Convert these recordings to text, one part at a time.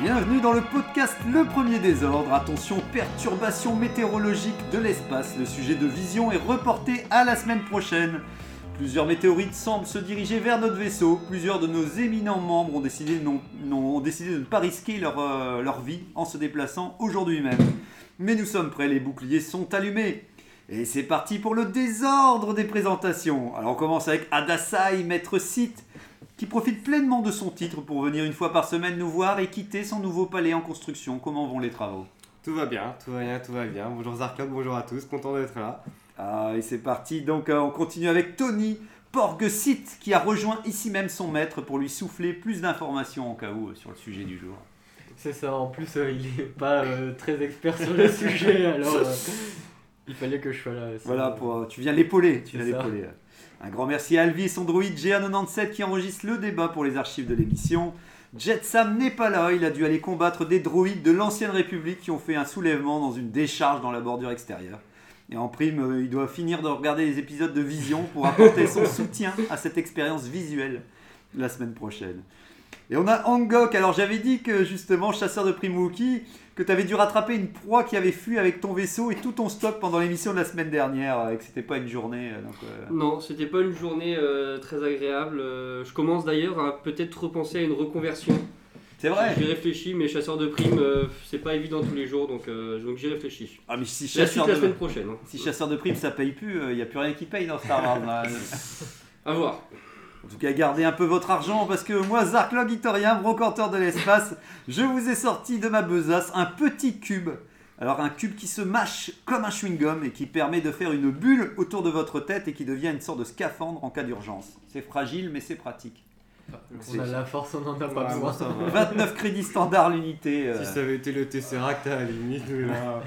Bienvenue dans le podcast Le Premier Désordre. Attention, perturbation météorologique de l'espace. Le sujet de vision est reporté à la semaine prochaine. Plusieurs météorites semblent se diriger vers notre vaisseau. Plusieurs de nos éminents membres ont décidé de ne pas risquer leur, euh, leur vie en se déplaçant aujourd'hui même. Mais nous sommes prêts, les boucliers sont allumés. Et c'est parti pour le désordre des présentations. Alors on commence avec Adasai, maître site, qui profite pleinement de son titre pour venir une fois par semaine nous voir et quitter son nouveau palais en construction. Comment vont les travaux? Tout va bien, tout va bien, tout va bien. Bonjour Zarklock, bonjour à tous, content d'être là. Ah, et c'est parti. Donc, euh, on continue avec Tony Porgesit, qui a rejoint ici même son maître pour lui souffler plus d'informations en cas où euh, sur le sujet du jour. C'est ça, en plus euh, il est pas euh, très expert sur le sujet, alors euh, il fallait que je sois là. Voilà, pour, euh, tu viens l'épauler. Tu viens l'épauler. Un grand merci à Alvi et son droïde GA97 qui enregistre le débat pour les archives de l'émission. Jetsam n'est pas là, il a dû aller combattre des droïdes de l'ancienne République qui ont fait un soulèvement dans une décharge dans la bordure extérieure. Et en prime, euh, il doit finir de regarder les épisodes de Vision pour apporter son soutien à cette expérience visuelle la semaine prochaine. Et on a Angok, alors j'avais dit que justement, chasseur de primes Wookie, que tu avais dû rattraper une proie qui avait fui avec ton vaisseau et tout ton stock pendant l'émission de la semaine dernière, euh, et que c'était pas une journée. euh, Donc, euh, Non, c'était pas une journée euh, très agréable. euh, je commence d'ailleurs à peut-être repenser à une reconversion. C'est vrai J'y réfléchis, mais chasseur de primes, euh, c'est pas évident tous les jours, donc, euh, donc j'y réfléchis. Ah, mais si La suite chasseur, la de... semaine prochaine. hein. si chasseur de primes ça paye plus, il n'y a plus rien qui paye dans Star Wars. À voir. En tout cas, gardez un peu votre argent parce que moi, Zarklog Itorien, brocanteur de l'espace, je vous ai sorti de ma besace un petit cube. Alors, un cube qui se mâche comme un chewing-gum et qui permet de faire une bulle autour de votre tête et qui devient une sorte de scaphandre en cas d'urgence. C'est fragile, mais c'est pratique. On a la force, on en a pas Ouais, besoin. ça va. 29 crédits standard l'unité. euh. Si ça avait été le Tesseract, à la limite, mais là,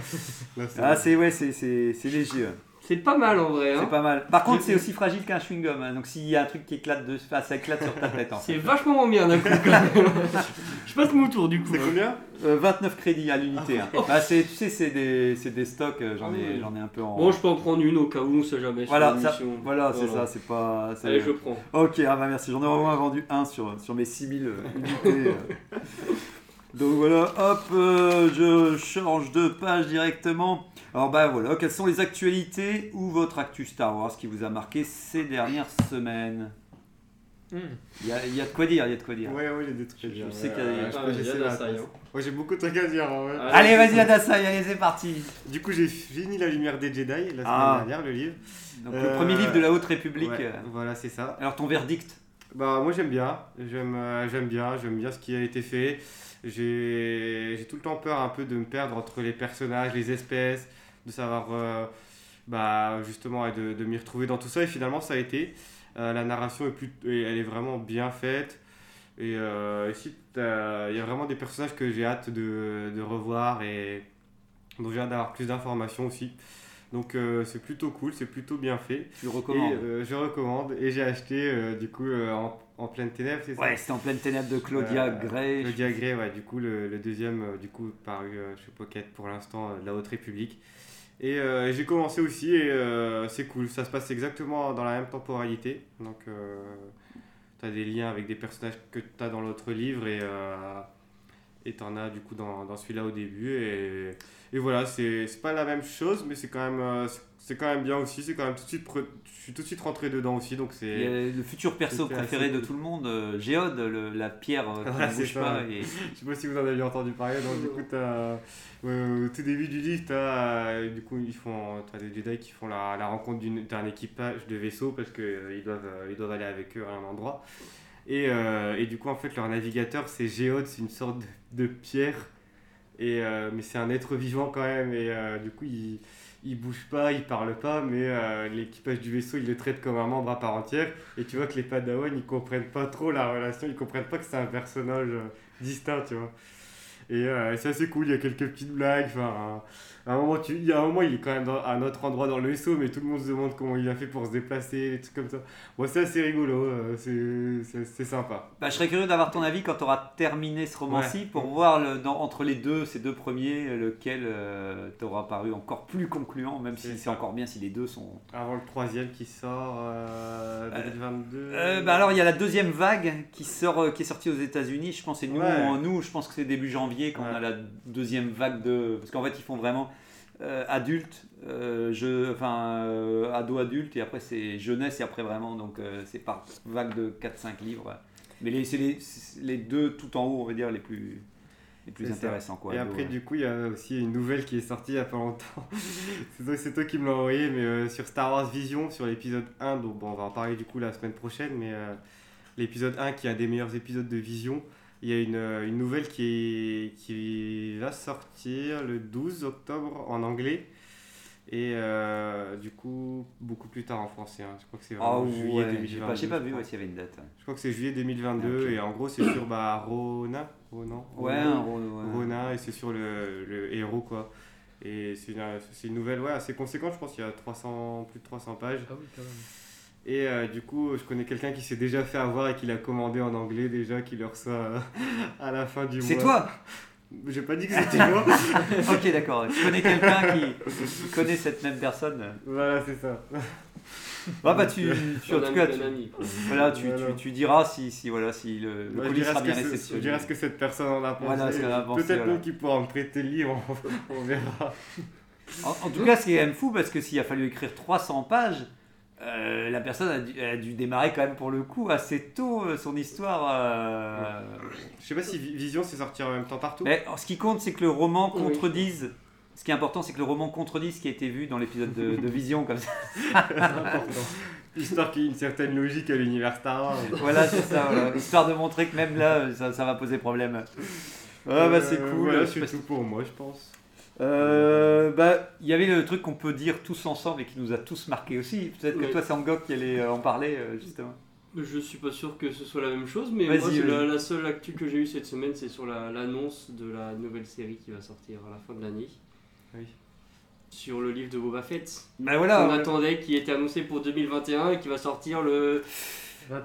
là, c'est Ah, c'est ouais, c'est- c'est c'est léger. C'est pas mal en vrai. C'est Hein. pas mal. Par contre, c'est aussi fragile qu'un chewing-gum. hein. Donc, s'il y a un truc qui éclate, de... enfin, ça éclate sur ta tête. En fait. C'est vachement moins bien d'un coup quand même. je passe mon tour du coup. C'est combien Euh, 29 crédits à l'unité. hein. Bah, c'est, tu sais, c'est des, c'est des stocks, euh, j'en, Ah ai, j'en ai un peu en. Bon, je peux en prendre une au cas où, on sait jamais. sur voilà, ça, l'émission. voilà, c'est ça, c'est pas. c'est- Allez, je prends. Ok, ah bah merci, j'en ai au moins vendu un sur, sur mes 6000 euh, unités. euh. Donc voilà, hop, euh, je change de page directement. Alors bah voilà, quelles sont les actualités ou votre actu Star Wars qui vous a marqué ces dernières semaines Hmm. Il y a, il y a de quoi dire, il y a de quoi dire. Ouais, ouais, il y a des trucs à Je dire. sais ouais, qu'il y a- Ah, je hein. Ouais, j'ai beaucoup de trucs à dire. ouais. Allez. Allez, vas-y Adasai, allez, c'est parti. Du coup, j'ai fini La Lumière des Jedi la semaine Ah. dernière, le livre. Donc le Euh, premier livre de la Haute République. Ouais, euh, voilà, c'est ça. Alors ton verdict Bah moi j'aime bien, j'aime euh, j'aime bien, j'aime bien ce qui a été fait. J'ai j'ai tout le temps peur un peu de me perdre entre les personnages, les espèces, de savoir euh, bah justement et de, de m'y retrouver dans tout ça et finalement ça a été. Euh, la narration est plus, elle est vraiment bien faite et ici il y a vraiment des personnages que j'ai hâte de, de revoir et dont j'ai hâte d'avoir plus d'informations aussi. Donc euh, c'est plutôt cool, c'est plutôt bien fait. Tu recommandes Et, euh, je recommande et j'ai acheté euh, du coup en, en pleine ténèbres, c'est ça Ouais, c'était en pleine ténèbres de Claudia Gray. Le diagré, ouais, du coup le, le deuxième du coup paru chez Pocket pour l'instant de la Haute République. Et j'ai commencé aussi et c'est cool, ça se passe exactement dans la même temporalité. Donc tu as des liens avec des personnages que tu as dans l'autre livre et euh, et t'en as du coup dans, dans celui-là au début et, et voilà c'est pas la même chose mais c'est quand même euh, c'est- quand même bien aussi c'est quand même tout de suite je suis tout de suite rentré dedans aussi donc c'est le futur perso préféré assez de tout le monde, euh, Géode, le- la pierre euh, qui Ouais, ne bouge ça, pas. Et... Je sais pas si vous en avez entendu parler, donc du coup, euh, au tout début du livre, t'as, euh, du coup, ils font, t'as des Jedi qui font la, la rencontre d'un équipage de vaisseaux parce qu'ils ils doivent, ils doivent aller avec eux à un endroit. Et, euh, et du coup, en fait, leur navigateur, c'est Géode, c'est une sorte de, pierre, et, euh, mais c'est un être vivant quand même, et euh, du coup, il, il bouge pas, il parle pas, mais l'équipage du vaisseau, il le traite comme un membre à part entière. Et tu vois que les Padawan, ils comprennent pas trop la relation, ils comprennent pas que c'est un personnage distinct, tu vois. Et c'est assez cool, il y a quelques petites blagues. Enfin, à un moment, tu, il y a un moment, il est quand même dans- à un autre endroit dans le vaisseau, mais tout le monde se demande comment il a fait pour se déplacer, des trucs comme ça. Bon, c'est assez rigolo, euh, c'est- sympa. Bah, je serais curieux d'avoir ton avis quand tu auras terminé ce roman-ci Ouais. pour voir le- dans- entre les deux, ces deux premiers, euh, lequel t'aura paru encore plus concluant, même si C'est encore bien si les deux sont. Avant le troisième qui sort euh, 2022. Euh, bah alors il y a la deuxième vague qui sort, euh, qui est sortie aux États-Unis. Je pense c'est nous, Ouais. nous, je pense que c'est début janvier quand on a la deuxième vague de, parce qu'en fait ils font vraiment euh, adultes, euh, je, enfin euh, ado adulte et après c'est jeunesse et après vraiment donc euh, c'est par vague de 4-5 livres. Mais les, c'est les, deux tout en haut on va dire les plus les plus intéressants quoi. Et ado, après, ouais. du coup, il y a aussi une nouvelle qui est sortie il y a pas longtemps. c'est toi, c'est toi qui me l'as envoyé, mais sur Star Wars Vision, sur l'épisode 1. Donc, bon, on va en parler du coup la semaine prochaine, mais l'épisode 1 qui est un des meilleurs épisodes de Vision. Il y a une, euh, une nouvelle qui, qui va sortir le 12 octobre en anglais. Et euh, du coup, beaucoup plus tard en français. hein. Je crois que c'est Ah vraiment juillet ouais, 2022. j'ai pas, j'ai pas je vu s'il y avait une date. Je crois que c'est juillet 2022 Ok. et en gros c'est sur bah, Ronin. Ronan Ouais. Ronin et c'est sur le, le héros quoi. Et c'est une, c'est une nouvelle ouais, assez conséquente, je pense qu'il y a 300, plus de 300 pages. Ah oui, quand même. Et euh, du coup, je connais quelqu'un qui s'est déjà fait avoir et qui l'a commandé en anglais déjà, qui le reçoit euh, à la fin du mois. C'est toi J'ai pas dit que c'était moi. Ok d'accord. Tu connais quelqu'un qui, connaît cette même personne voilà, c'est ça. Ah bah tu, tu en tout cas tu, voilà, tu, Voilà. tu, tu diras si, si, voilà, si le, le Bah, je colis sera ce bien réceptionné. Je dirai ce que cette personne en a pensé. Voilà, Peut-être voilà. qu'il pourra me prêter le livre, on, on verra. En, en tout cas, ce qui est quand même fou, parce que s'il a fallu écrire 300 pages, euh, la personne a dû, elle a dû démarrer quand même pour le coup assez tôt euh, son histoire. euh, Je sais pas si Vi- Vision c'est sorti en même temps partout. Mais ce qui compte, c'est que le roman Oui. contredise. Ce qui est important, c'est que le roman contredise ce qui a été vu dans l'épisode de, de Vision, comme ça. C'est important. Histoire qu'il y ait une certaine logique à l'univers Star Wars. Voilà, c'est ça, voilà. histoire de montrer que même là, ça, ça va poser problème. Ah bah c'est Euh, cool. Voilà, c'est tout pour moi, je pense. Euh, bah, il y avait le truc qu'on peut dire tous ensemble et qui nous a tous marqué aussi. Peut-être que Oui. toi, c'est Angok qui allait euh, en parler, euh, justement. Je suis pas sûr que ce soit la même chose, mais moi, la, la seule actu que j'ai eue cette semaine, c'est sur la- l'annonce de la nouvelle série qui va sortir à la fin de l'année. Oui. Sur le livre de Boba Fett. Bah voilà. On attendait, qui était annoncé pour 2021 et qui va sortir le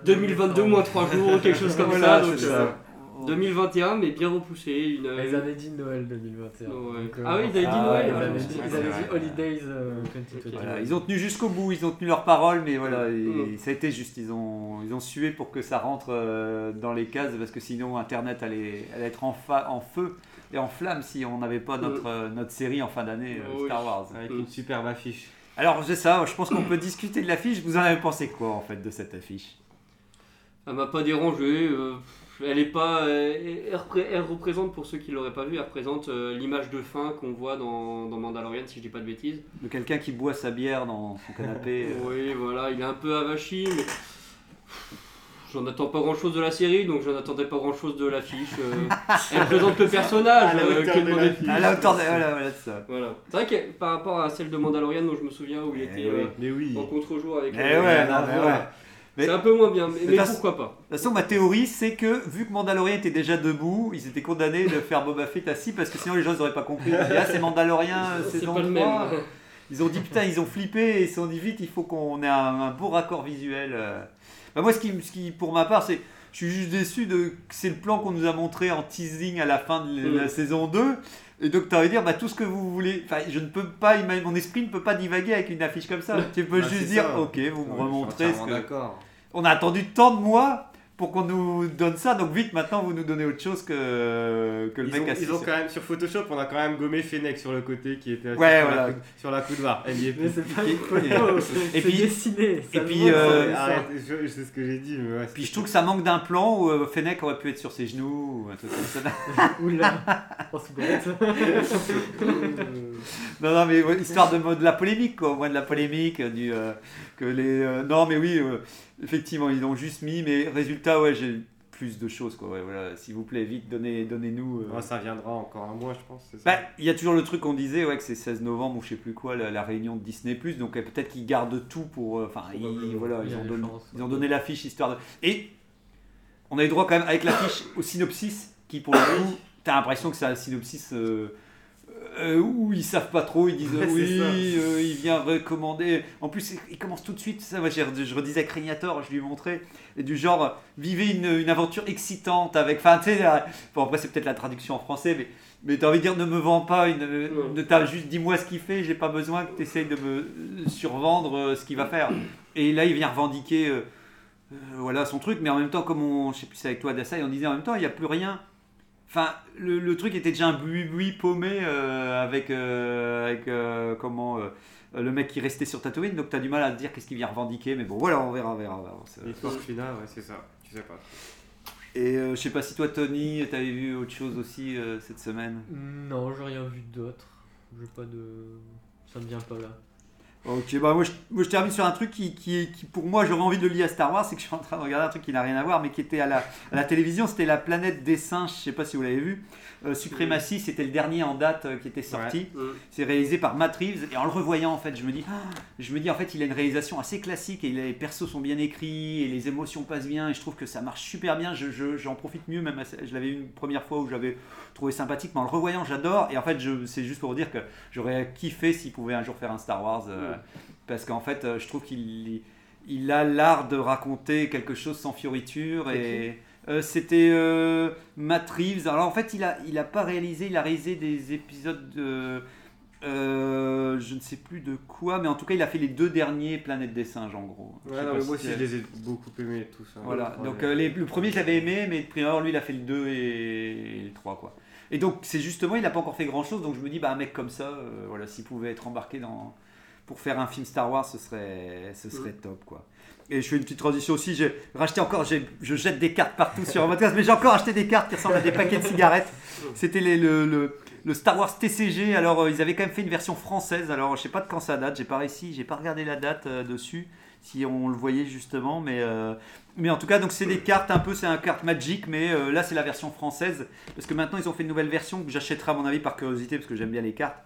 2022 moins 3 jours ou quelque chose comme Voilà, ça. Donc, c'est ça. 2021, mais bien repoussé. Une, Ils avaient dit Noël 2021. Ouais. donc, euh, Ah oui, ils avaient dit Ah, Noël. Ils ouais, avaient dit, ils avaient Holidays euh, 2022. Voilà, ils ont tenu jusqu'au bout, ils ont tenu leur parole, mais voilà, et Mm. ça a été juste, ils ont, ils ont sué pour que ça rentre euh, dans les cases, parce que sinon Internet allait, allait être en, fa- en feu et en flamme si on n'avait pas notre, euh, notre série en fin d'année euh. Star Wars. Avec Mm. une superbe affiche. Alors c'est ça, je pense qu'on peut discuter de l'affiche, vous en avez pensé quoi en fait de cette affiche? Ça m'a pas dérangé. Euh, elle est pas. euh, elle, repré- elle représente, pour ceux qui l'auraient pas vu, elle représente euh, l'image de fin qu'on voit dans, dans Mandalorian, si je dis pas de bêtises. De quelqu'un qui boit sa bière dans son canapé euh, Oui, voilà, il est un peu avachi, mais. J'en attends pas grand chose de la série, donc j'en attendais pas grand chose de l'affiche. euh. elle présente le personnage. À la euh, hauteur quel de mauvais- l'affiche. à la hauteur de... Voilà, voilà, c'est ça. Voilà. C'est vrai que par rapport à celle de Mandalorian, dont je me souviens où il Eh était oui. euh, Mais oui. en contre-jour avec. Eh euh, ouais, la non, mais ouais. C'est un peu moins bien, mais, Mais pourquoi pas De toute façon, ma théorie, c'est que vu que Mandalorian était déjà debout, ils étaient condamnés de faire Boba Fett assis parce que sinon les gens n'auraient pas compris. Et là, c'est Mandalorian C'est saison pas le 3. même. Ils ont dit putain, ils ont flippé et ils se sont dit vite, il faut qu'on ait un, un beau raccord visuel. euh. Bah, moi, ce qui, ce qui, pour ma part, c'est. Je suis juste déçu de. que C'est le plan qu'on nous a montré en teasing à la fin de la Mm. saison 2. Et donc, tu envie de dire, bah, tout ce que vous voulez. Enfin, je ne peux pas. Mon esprit ne peut pas divaguer avec une affiche comme ça. Tu peux Bah, juste dire, ça. ok, vous me remontrez ce que. D'accord. On a attendu tant de mois pour qu'on nous donne ça, donc vite maintenant vous nous donnez autre chose que, que le Ils mec ont, assis. ils ont quand même sur Photoshop, on a quand même gommé Fennec sur le côté qui était assis Ouais, sur, voilà. la, coude- sur la coudoir. Elle y est Mais c'est pas une photo, et c'est puis- dessiné. ça et puis, euh. Arrête, je, je sais ce que j'ai dit, mais ouais. Puis je trouve que ça manque d'un plan où euh, Fennec aurait pu être sur ses genoux ou un truc comme ça. Oula, on se bête. non, non, mais histoire de, de la polémique, quoi, au moins de la polémique, euh, du, euh, que les. euh, non, mais oui, euh, effectivement, ils ont juste mis, mais résultat, ouais, j'ai plus de choses, quoi. Ouais, voilà, s'il vous plaît, vite, donnez, donnez-nous. euh, Ouais, ça viendra encore un mois, je pense. Bah, il y a toujours le truc qu'on disait, ouais, que c'est 16 novembre ou je sais plus quoi, la, la réunion de Disney+, donc euh, peut-être qu'ils gardent tout pour... euh, Enfin, ils, voilà, ils ont, donné, chances. ils ont donné l'affiche histoire de... Et on a eu droit quand même avec l'affiche au synopsis, qui pour le coup, t'as l'impression que c'est un synopsis euh, euh, où ils savent pas trop, ils disent oui, euh, il vient recommander. En plus, il commence tout de suite, ça, moi, j'ai- je redisais avec Régnator, je lui ai montré, et du genre, vivez une, une aventure excitante avec. Enfin, tu sais, euh, bon, après, c'est peut-être la traduction en français, mais. Mais t'as envie de dire, ne me vends pas, une, ne t'as juste dis-moi ce qu'il fait, j'ai pas besoin que tu essayes de me survendre euh, ce qu'il va faire. Et là, il vient revendiquer euh, euh, voilà, son truc, mais en même temps, comme on, je sais plus, c'est avec toi, Dassai, on disait en même temps, il n'y a plus rien. Enfin, le, le truc était déjà un buis paumé euh, avec, euh, avec euh, comment, euh, le mec qui restait sur Tatooine, donc tu as du mal à te dire qu'est-ce qu'il vient revendiquer, mais bon, voilà, on verra, on verra. on verra. L'histoire finale, ouais, c'est ça. Tu sais pas. Et euh, je sais pas si toi, Tony, t'avais vu autre chose aussi euh, cette semaine? Non, j'ai rien vu d'autre. J'ai pas de. Ça me vient pas là. Ok, bah moi je, moi, je termine sur un truc qui, qui, qui, pour moi j'aurais envie de le lier à Star Wars, c'est que je suis en train de regarder un truc qui n'a rien à voir, mais qui était à la, à la télévision, c'était la planète des singes, je sais pas si vous l'avez vu. Euh, Supremacy, c'était le dernier en date euh, qui était sorti. Mm. C'est réalisé par Matt Reeves, et en le revoyant en fait, je me dis, ah, je me dis en fait il a une réalisation assez classique, et les persos sont bien écrits, et les émotions passent bien, et je trouve que ça marche super bien, je, je- j'en profite mieux, même je l'avais une première fois où j'avais trouvé sympathique, mais en le revoyant j'adore, et en fait je, c'est juste pour vous dire que j'aurais kiffé s'il pouvait un jour faire un Star Wars. euh. Parce qu'en fait, euh, je trouve qu'il il a l'art de raconter quelque chose sans fioriture. Et euh, c'était euh, Matt Reeves. Alors en fait, il a, il a pas réalisé, il a réalisé des épisodes de. euh, je ne sais plus de quoi, mais en tout cas, il a fait les deux derniers Planète des singes en gros. Ouais, non, mais moi aussi, je les ai beaucoup aimés, tous. hein. voilà, donc les- le premier je l'avais aimé, mais le premier, lui il a fait le 2 et, et le 3 quoi. Et donc c'est justement, il n'a pas encore fait grand chose, donc je me dis, bah un mec comme ça, voilà, s'il pouvait être embarqué dans, pour faire un film Star Wars, ce serait, ce serait top quoi. Et je fais une petite transition aussi, j'ai racheté encore, je jette des cartes partout sur un podcast, mais j'ai encore acheté des cartes qui ressemblent à des paquets de cigarettes. C'était les- le, le, le Star Wars TCG, alors euh, ils avaient quand même fait une version française, alors je sais pas de quand ça date, j'ai pas réussi, j'ai pas regardé la date euh, dessus, si on le voyait justement, mais, euh, mais en tout cas, donc c'est des cartes un peu, c'est un carte Magic, mais là c'est la version française, parce que maintenant ils ont fait une nouvelle version que j'achèterai à mon avis par curiosité, parce que j'aime bien les cartes,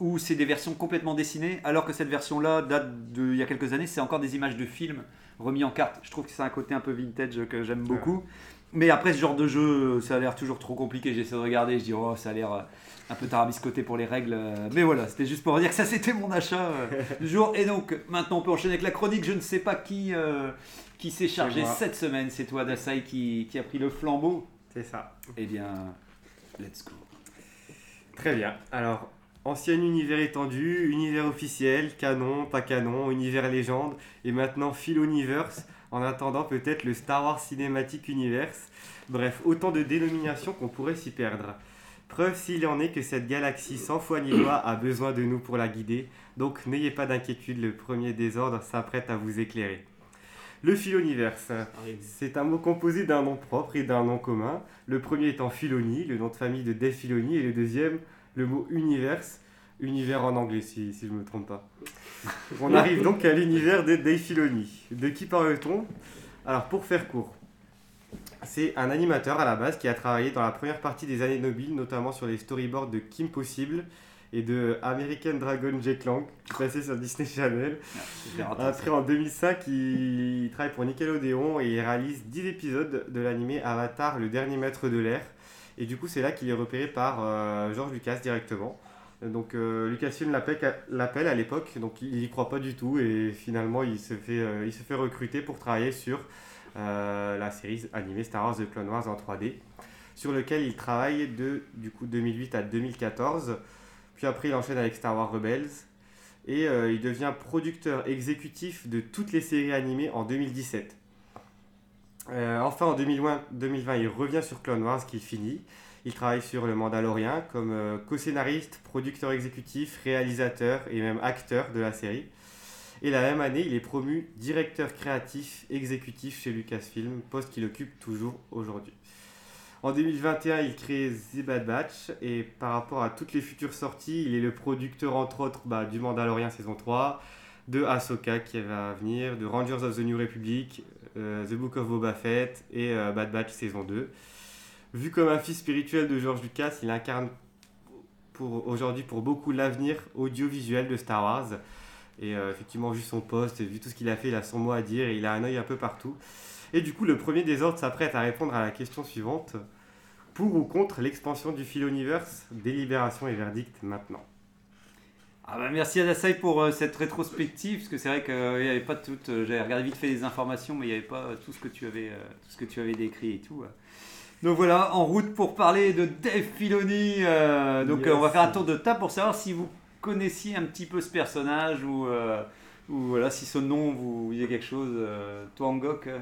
où c'est des versions complètement dessinées, alors que cette version-là date d'il y a quelques années, c'est encore des images de films remis en carte. Je trouve que c'est un côté un peu vintage que j'aime beaucoup. Mais après, ce genre de jeu, ça a l'air toujours trop compliqué. J'essaie de regarder, je dis, oh, ça a l'air euh, un peu tarabiscoté pour les règles. Mais voilà, c'était juste pour dire que ça, c'était mon achat euh, du jour. Et donc, maintenant, on peut enchaîner avec la chronique. Je ne sais pas qui, euh, qui s'est chargé cette semaine. C'est toi, Dasai, qui, qui a pris le flambeau. C'est ça. Eh bien, let's go. Très bien. Alors, ancien univers étendu, univers officiel, canon, pas canon, univers légende, et maintenant Philoniverse, en attendant peut-être le Star Wars Cinematic Universe. Bref, autant de dénominations qu'on pourrait s'y perdre. Preuve s'il en est que cette galaxie sans foi ni loi a besoin de nous pour la guider, donc n'ayez pas d'inquiétude, le premier désordre s'apprête à vous éclairer. Le Philoniverse. C'est un mot composé d'un nom propre et d'un nom commun. Le premier étant Filoni, le nom de famille de Dave Filoni, et le deuxième, le mot universe, univers en anglais si, si je ne me trompe pas. On arrive donc à l'univers de Dave Filoni. De qui parle-t-on? Alors pour faire court, c'est un animateur à la base qui a travaillé dans la première partie des années Nobile, notamment sur les storyboards de Kim Possible et de American Dragon Jack Lang, qui passait sur Disney Channel. Après, en 2005, il travaille pour Nickelodeon et il réalise 10 épisodes de l'animé Avatar, le dernier maître de l'air. Et du coup, c'est là qu'il est repéré par euh, George Lucas directement. Donc, euh, Lucasfilm l'appelle à l'époque, donc il y croit pas du tout et finalement, il se fait, euh, il se fait recruter pour travailler sur euh, la série animée Star Wars The Clone Wars en 3D, sur lequel il travaille de du coup 2008 à 2014. Puis après, il enchaîne avec Star Wars Rebels et euh, il devient producteur exécutif de toutes les séries animées en 2017. Euh, enfin, en 2020, 2020, il revient sur Clone Wars qu'il finit. Il travaille sur Le Mandalorian comme euh, co-scénariste, producteur exécutif, réalisateur et même acteur de la série. Et la même année, il est promu directeur créatif exécutif chez Lucasfilm, poste qu'il occupe toujours aujourd'hui. En 2021, il crée The Bad Batch et par rapport à toutes les futures sorties, il est le producteur entre autres bah, du Mandalorian saison 3, de Ahsoka qui va venir, de Rangers of the New Republic, euh, The Book of Boba Fett et euh, Bad Batch saison 2. Vu comme un fils spirituel de George Lucas, il incarne pour aujourd'hui pour beaucoup l'avenir audiovisuel de Star Wars. Et euh, effectivement, vu son poste, vu tout ce qu'il a fait, il a son mot à dire et il a un œil un peu partout. Et du coup, le premier désordre s'apprête à répondre à la question suivante. pour ou contre l'expansion du Philoniverse, délibération et verdict maintenant. Ah bah merci à pour euh, cette rétrospective, parce que c'est vrai qu'il n'y avait pas tout. euh, J'avais regardé vite fait les informations, mais il n'y avait pas euh, tout ce que tu avais, euh, tout ce que tu avais décrit et tout. euh. Donc voilà, en route pour parler de Dave Filoni. euh, donc Yes. euh, on va faire un tour de table pour savoir si vous connaissiez un petit peu ce personnage ou, euh, ou voilà si ce nom vous disait quelque chose. euh, toi Angok euh,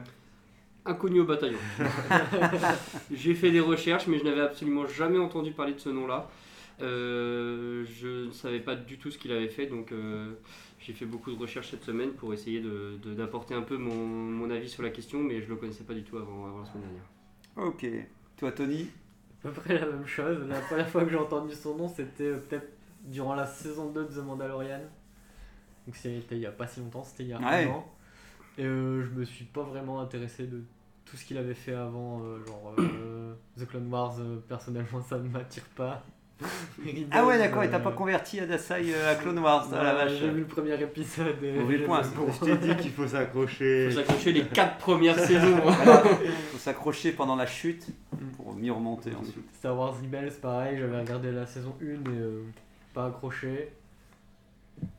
Inconnu au bataillon. J'ai fait des recherches, mais je n'avais absolument jamais entendu parler de ce nom-là. Euh, je ne savais pas du tout ce qu'il avait fait, donc euh, j'ai fait beaucoup de recherches cette semaine pour essayer de- de- d'apporter un peu mon, mon avis sur la question, mais je ne le connaissais pas du tout avant, avant la semaine dernière. Ok. Toi Tony? À peu près la même chose. La première fois que j'ai entendu son nom, c'était euh, peut-être durant la saison 2 de The Mandalorian. Donc c'était il y a pas si longtemps, c'était il y a Ouais. un an. Et euh, je me suis pas vraiment intéressé de tout ce qu'il avait fait avant, euh, genre euh, The Clone Wars, euh, personnellement ça ne m'attire pas. Ah ouais d'accord, et et t'as pas converti à Dasai euh, à Clone Wars, ah la vache. J'ai vu le premier épisode et Mauvais j'ai point, bon. Je t'ai dit qu'il faut s'accrocher. Il faut s'accrocher les quatre premières saisons. hein. Voilà, faut s'accrocher pendant la chute pour mieux remonter ensuite. Star Wars Rebels, pareil, j'avais regardé la saison 1 et euh, pas accroché.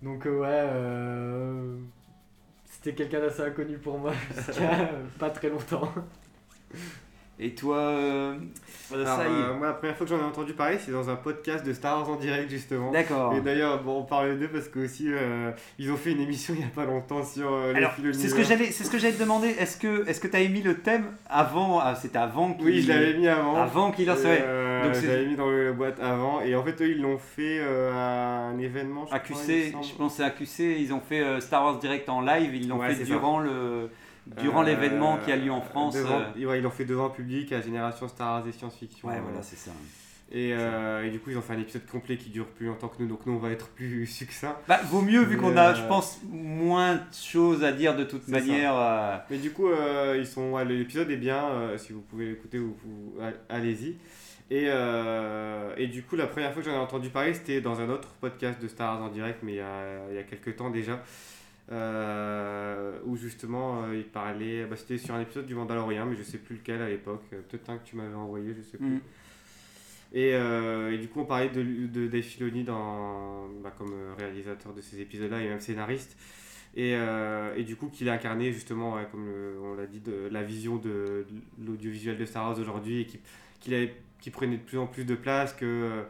Donc euh, ouais, euh, c'était quelqu'un d'assez inconnu pour moi jusqu'à euh, pas très longtemps. Et toi, euh, Alors, euh, moi, la première fois que j'en ai entendu parler, c'est dans un podcast de Star Wars en direct, justement. D'accord. Et d'ailleurs, bon, on parle d'eux parce que aussi, euh, ils ont fait une émission il n'y a pas longtemps sur euh, les Alors, c'est ce que j'allais, c'est ce que j'allais te demander. Est-ce que, est-ce que t'avais mis le thème avant ah, C'était avant qu'il. Oui, je l'avais mis avant. Avant qu'il ouais. euh, Donc je l'avais mis dans la boîte avant. Et en fait, eux, ils l'ont fait à un événement. je crois, AQC, semble. je pense que c'est AQC. Ils ont fait Star Wars direct en live. Ils l'ont Ouais, fait durant le, durant Euh, l'événement qui a lieu en France. devant- euh. ouais, ils l'ont fait devant public à Génération Star Wars et Science-Fiction. Ouais, Euh, voilà, c'est ça. Et, euh, et du coup, ils ont fait un épisode complet qui dure plus longtemps que nous. Donc, nous, on va être plus succinct. Bah, vaut mieux vu qu'on a, euh, je pense, moins de choses à dire de toute manière. euh, Mais du coup, ils sont, ouais, l'épisode est bien. si vous pouvez l'écouter, vous, allez-y. Et, et du coup, la première fois que j'en ai entendu parler, c'était dans un autre podcast de Star Wars en direct, mais il y a, il y a quelques temps déjà. Euh, où justement euh, il parlait, bah, c'était sur un épisode du Mandalorian, mais je sais plus lequel à l'époque, euh, peut-être un que tu m'avais envoyé, je sais plus. Mm. Et, euh, et du coup, on parlait de, de Dave Filoni dans, bah, comme réalisateur de ces épisodes-là et même scénariste. Et, et du coup, qu'il a incarné justement, ouais, comme le- on l'a dit, de, la vision de, de l'audiovisuel de Star Wars aujourd'hui et qui, qu'il avait- qui prenait de plus en plus de place, que.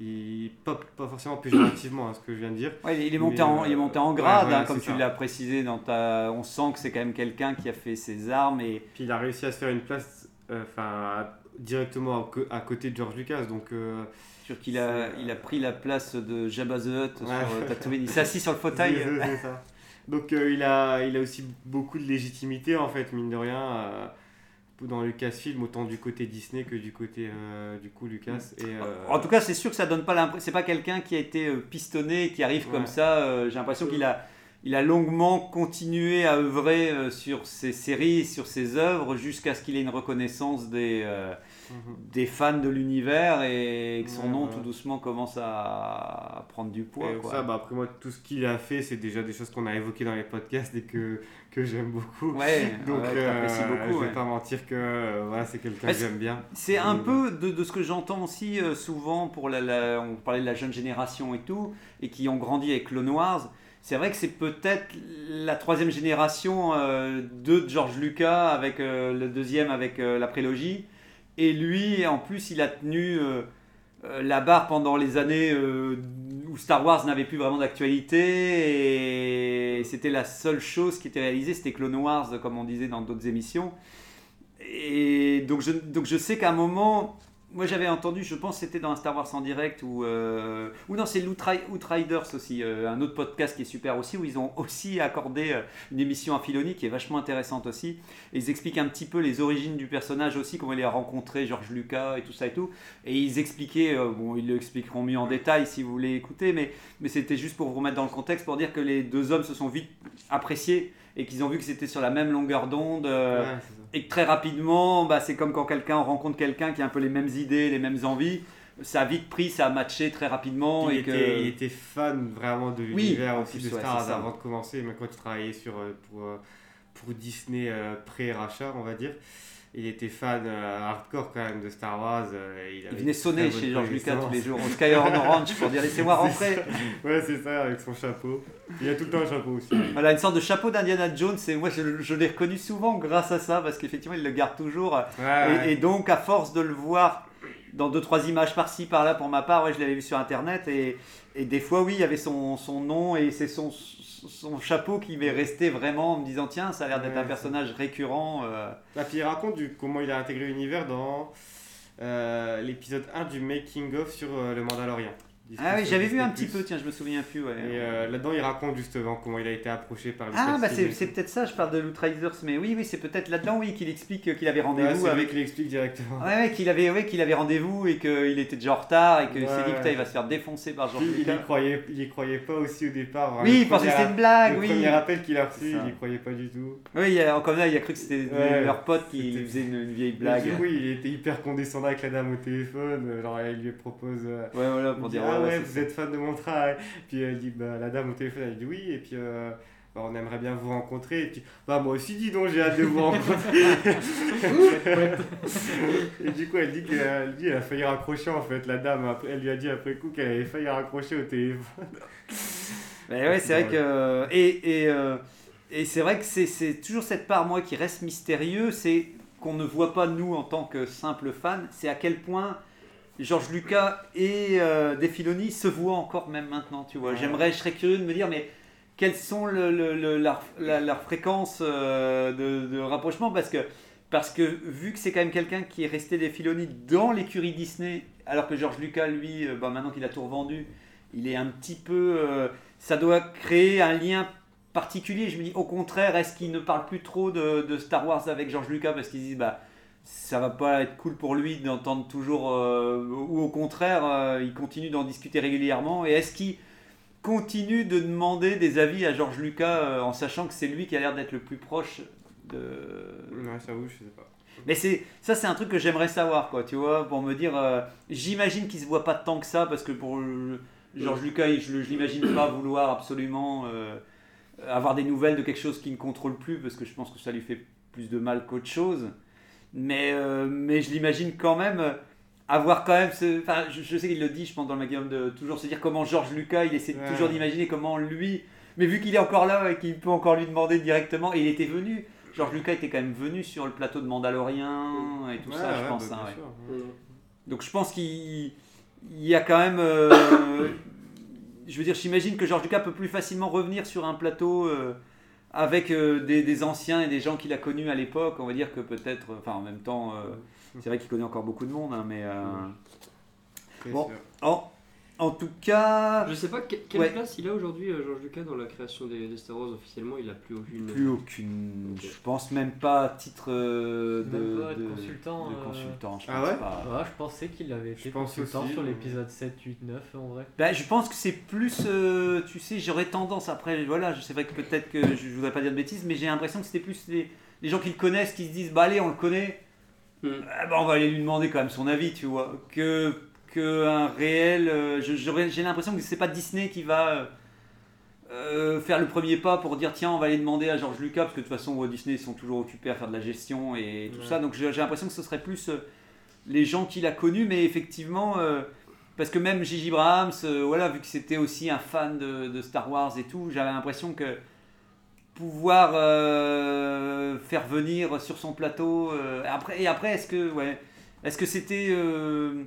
Euh, il, pas, pas forcément péjorativement, hein, ce que je viens de dire. Ouais, il est monté Mais, en, il est euh, monté en ouais, grade, voilà, hein, comme tu l'as précisé dans ta. On sent que c'est quand même quelqu'un qui a fait ses armes et. Puis il a réussi à se faire une place euh, enfin directement à, à côté de George Lucas. Donc, euh, Sûr qu'il a, il a pris la place de Jabba the Hutt sur Ouais. euh, Tatooine. Il s'est assis sur le fauteuil. C'est- c'est ça. Donc euh, il, a, il a aussi beaucoup de légitimité en fait, mine de rien, euh, dans Lucasfilm, autant du côté Disney que du côté euh, du coup Lucas. Et, euh, En tout cas, c'est sûr que ça donne pas l'impression. C'est pas quelqu'un qui a été euh, pistonné, qui arrive comme ça. euh, J'ai l'impression qu'il a, il a longuement continué à œuvrer sur ses séries, sur ses œuvres, jusqu'à ce qu'il ait une reconnaissance des, mhm. des fans de l'univers et que son Ouais, nom ouais. tout doucement commence à, à prendre du poids. Et quoi. ça, bah, après moi, tout ce qu'il a fait, c'est déjà des choses qu'on a évoquées dans les podcasts et que, que j'aime beaucoup. Ouais, Donc ouais, euh, beaucoup. je vais ouais. pas mentir que euh, voilà, c'est quelqu'un que j'aime bien. C'est un peu de, de ce que j'entends aussi euh, souvent pour la, la- on parlait de la jeune génération et tout, et qui ont grandi avec Clone Wars. C'est vrai que c'est peut-être la troisième génération euh, de George Lucas avec le deuxième avec la prélogie. Et lui, en plus, il a tenu la barre pendant les années Star Wars n'avait plus vraiment d'actualité et c'était la seule chose qui était réalisée, c'était Clone Wars, comme on disait dans d'autres émissions. Et donc je, donc je sais qu'à un moment, moi j'avais entendu, je pense que c'était dans Star Wars en direct ou euh, ou non c'est l'Outri- Outriders aussi, euh, un autre podcast qui est super aussi où ils ont aussi accordé euh, une émission à Filoni qui est vachement intéressante aussi. Ils expliquent un petit peu les origines du personnage aussi, comment il a rencontré George Lucas et tout ça et tout. Et ils expliquaient, euh, bon ils le expliqueront mieux en détail si vous voulez écouter, mais mais c'était juste pour vous mettre dans le contexte pour dire que les deux hommes se sont vite appréciés et qu'ils ont vu que c'était sur la même longueur d'onde. Et que très rapidement, bah, c'est comme quand quelqu'un rencontre quelqu'un qui a un peu les mêmes idées, les mêmes envies. Ça a vite pris, ça a matché très rapidement. il, et que... était, il était fan vraiment de l'univers en aussi de ouais, Star avant de commencer, même quand il travaillait sur, euh, pour, euh, pour Disney euh, pré-rachat, on va dire. Il était fan euh, hardcore quand même de Star Wars. euh, il, venait sonner chez George Lucas tous les jours au Skyhorn Orange pour dire laissez-moi rentrer. Ouais, c'est ça, avec son chapeau. Il a tout le temps un chapeau aussi. Voilà, une sorte de chapeau d'Indiana Jones, et moi je, je l'ai reconnu souvent grâce à ça, parce qu'effectivement il le garde toujours. Ouais, Et, ouais. et donc, à force de le voir dans deux trois images par-ci par-là, pour ma part, ouais, je l'avais vu sur internet, et, et des fois, oui, il y avait son, son nom et c'est son, son chapeau qui m'est resté vraiment en me disant tiens, ça a l'air d'être Ouais, un personnage récurrent. euh. Ah, puis il raconte du, comment il a intégré l'univers dans euh, l'épisode 1 du Making of sur euh, le Mandalorian. Ah oui, j'avais vu un petit peu, tiens, je me souviens plus. Ouais. Et euh, là-dedans, il raconte justement comment il a été approché par Ah, bah c'est peut-être ça, je parle de Lootriders, mais oui, oui, c'est peut-être là-dedans, oui, qu'il explique qu'il avait Ouais, rendez-vous lui avec. qui l'explique directement. Ouais, ouais, qu'il avait, ouais, qu'il avait rendez-vous et qu'il était déjà en retard et que Ouais, c'est dit ouais. putain, il va se faire défoncer par Puis, il, y croyait, il y croyait pas aussi au départ. hein. Oui, Le il pensait que c'était une blague, Le oui. premier appel qu'il a reçu, il y croyait pas du tout. Oui, il a- comme là, il a cru que c'était Ouais. leur pote qui faisait une, une vieille blague. coup, il était hyper condescendant avec la dame au téléphone. euh, Genre, elle lui propose. euh, Ouais, voilà, il pour dire Ah ouais, vous êtes fan de mon travail. Puis elle dit bah, La dame au téléphone, elle dit oui. Et puis. euh, bah, on aimerait bien vous rencontrer. Et puis, bah, moi aussi, dis donc, j'ai hâte de vous rencontrer. et du coup, elle dit qu'elle dit, elle a failli raccrocher en fait. La dame, après, elle lui a dit après coup qu'elle avait failli raccrocher au téléphone. Mais ouais, c'est vrai que. Et, et, euh, et c'est vrai que c'est- toujours cette part, moi, qui reste mystérieux, c'est qu'on ne voit pas, nous, en tant que simples fans, c'est à quel point George Lucas et euh, se voient encore même maintenant, tu vois. J'aimerais, je serais curieux de me dire, mais quelles sont le, le- le- la, la- la fréquence euh, de, de rapprochement? Parce que, parce que vu que c'est quand même quelqu'un qui est resté des Filoni dans l'écurie Disney, alors que George Lucas, lui, euh, bah, maintenant qu'il a tout revendu, il est un petit peu... euh, ça doit créer un lien particulier. Je me dis, au contraire, est-ce qu'il ne parle plus trop de, de Star Wars avec George Lucas parce qu'ils disent, bah, ça va pas être cool pour lui d'entendre toujours, euh, ou au contraire, euh, il continue d'en discuter régulièrement. Et est-ce qu'il continue de demander des avis à George Lucas euh, en sachant que c'est lui qui a l'air d'être le plus proche de, Ouais, j'avoue, je sais pas. mais c'est ça, c'est un truc que j'aimerais savoir, quoi, tu vois, pour me dire. J'imagine qu'il se voit pas tant que ça, parce que pour euh, George Lucas, je, je l'imagine pas vouloir absolument avoir des nouvelles de quelque chose qu'il ne contrôle plus, parce que je pense que ça lui fait plus de mal qu'autre chose. Mais, euh, mais je l'imagine quand même euh, avoir quand même ce. Enfin, je, je sais qu'il le dit, je pense, dans le magazine de toujours se dire comment George Lucas, il essaie Ouais. toujours d'imaginer comment lui. Mais vu qu'il est encore là et qu'il peut encore lui demander directement, et il était venu. George Lucas était quand même venu sur le plateau de Mandalorian et tout Ouais, ça, je pense. bah, hein, sûr. Donc je pense qu'il il y a quand même. euh, je veux dire, j'imagine que George Lucas peut plus facilement revenir sur un plateau euh, avec euh, des, des anciens et des gens qu'il a connus à l'époque. On va dire que peut-être. Enfin, en même temps, euh, c'est vrai qu'il connaît encore beaucoup de monde, hein, mais. euh, Très Bon. en, en tout cas. Je sais pas que- quelle Ouais. place il a aujourd'hui, euh, George Lucas, dans la création des, des Star Wars officiellement. Il a plus aucune. Plus aucune. Je pense même pas à titre euh, de, Même pas de de- consultant, de euh. consultant, je Ah pense ouais? pas. Ouais, je pensais qu'il avait été Je pense consultant aussi, sur l'épisode 7, 8, 9 en vrai. Bah, je pense que c'est plus, euh, tu sais, j'aurais tendance après, voilà, je sais vrai que peut-être que je, je voudrais pas dire de bêtises, mais j'ai l'impression que c'était plus les, les gens qui le connaissent qui se disent, bah allez, on le connaît. Ah, bah, on va aller lui demander quand même son avis, tu vois, que, que un réel, euh, j'ai l'impression que c'est pas Disney qui va euh, euh, faire le premier pas pour dire, tiens, on va aller demander à George Lucas, parce que de toute façon, Disney ils sont toujours occupés à faire de la gestion et tout Ouais. ça, donc j'ai l'impression que ce serait plus les gens qu'il a connus, mais effectivement. parce que même Gigi Brahms, voilà, vu que c'était aussi un fan de, de Star Wars et tout, j'avais l'impression que pouvoir euh, faire venir sur son plateau. euh, après, et après, est-ce que, ouais, est-ce que c'était. euh,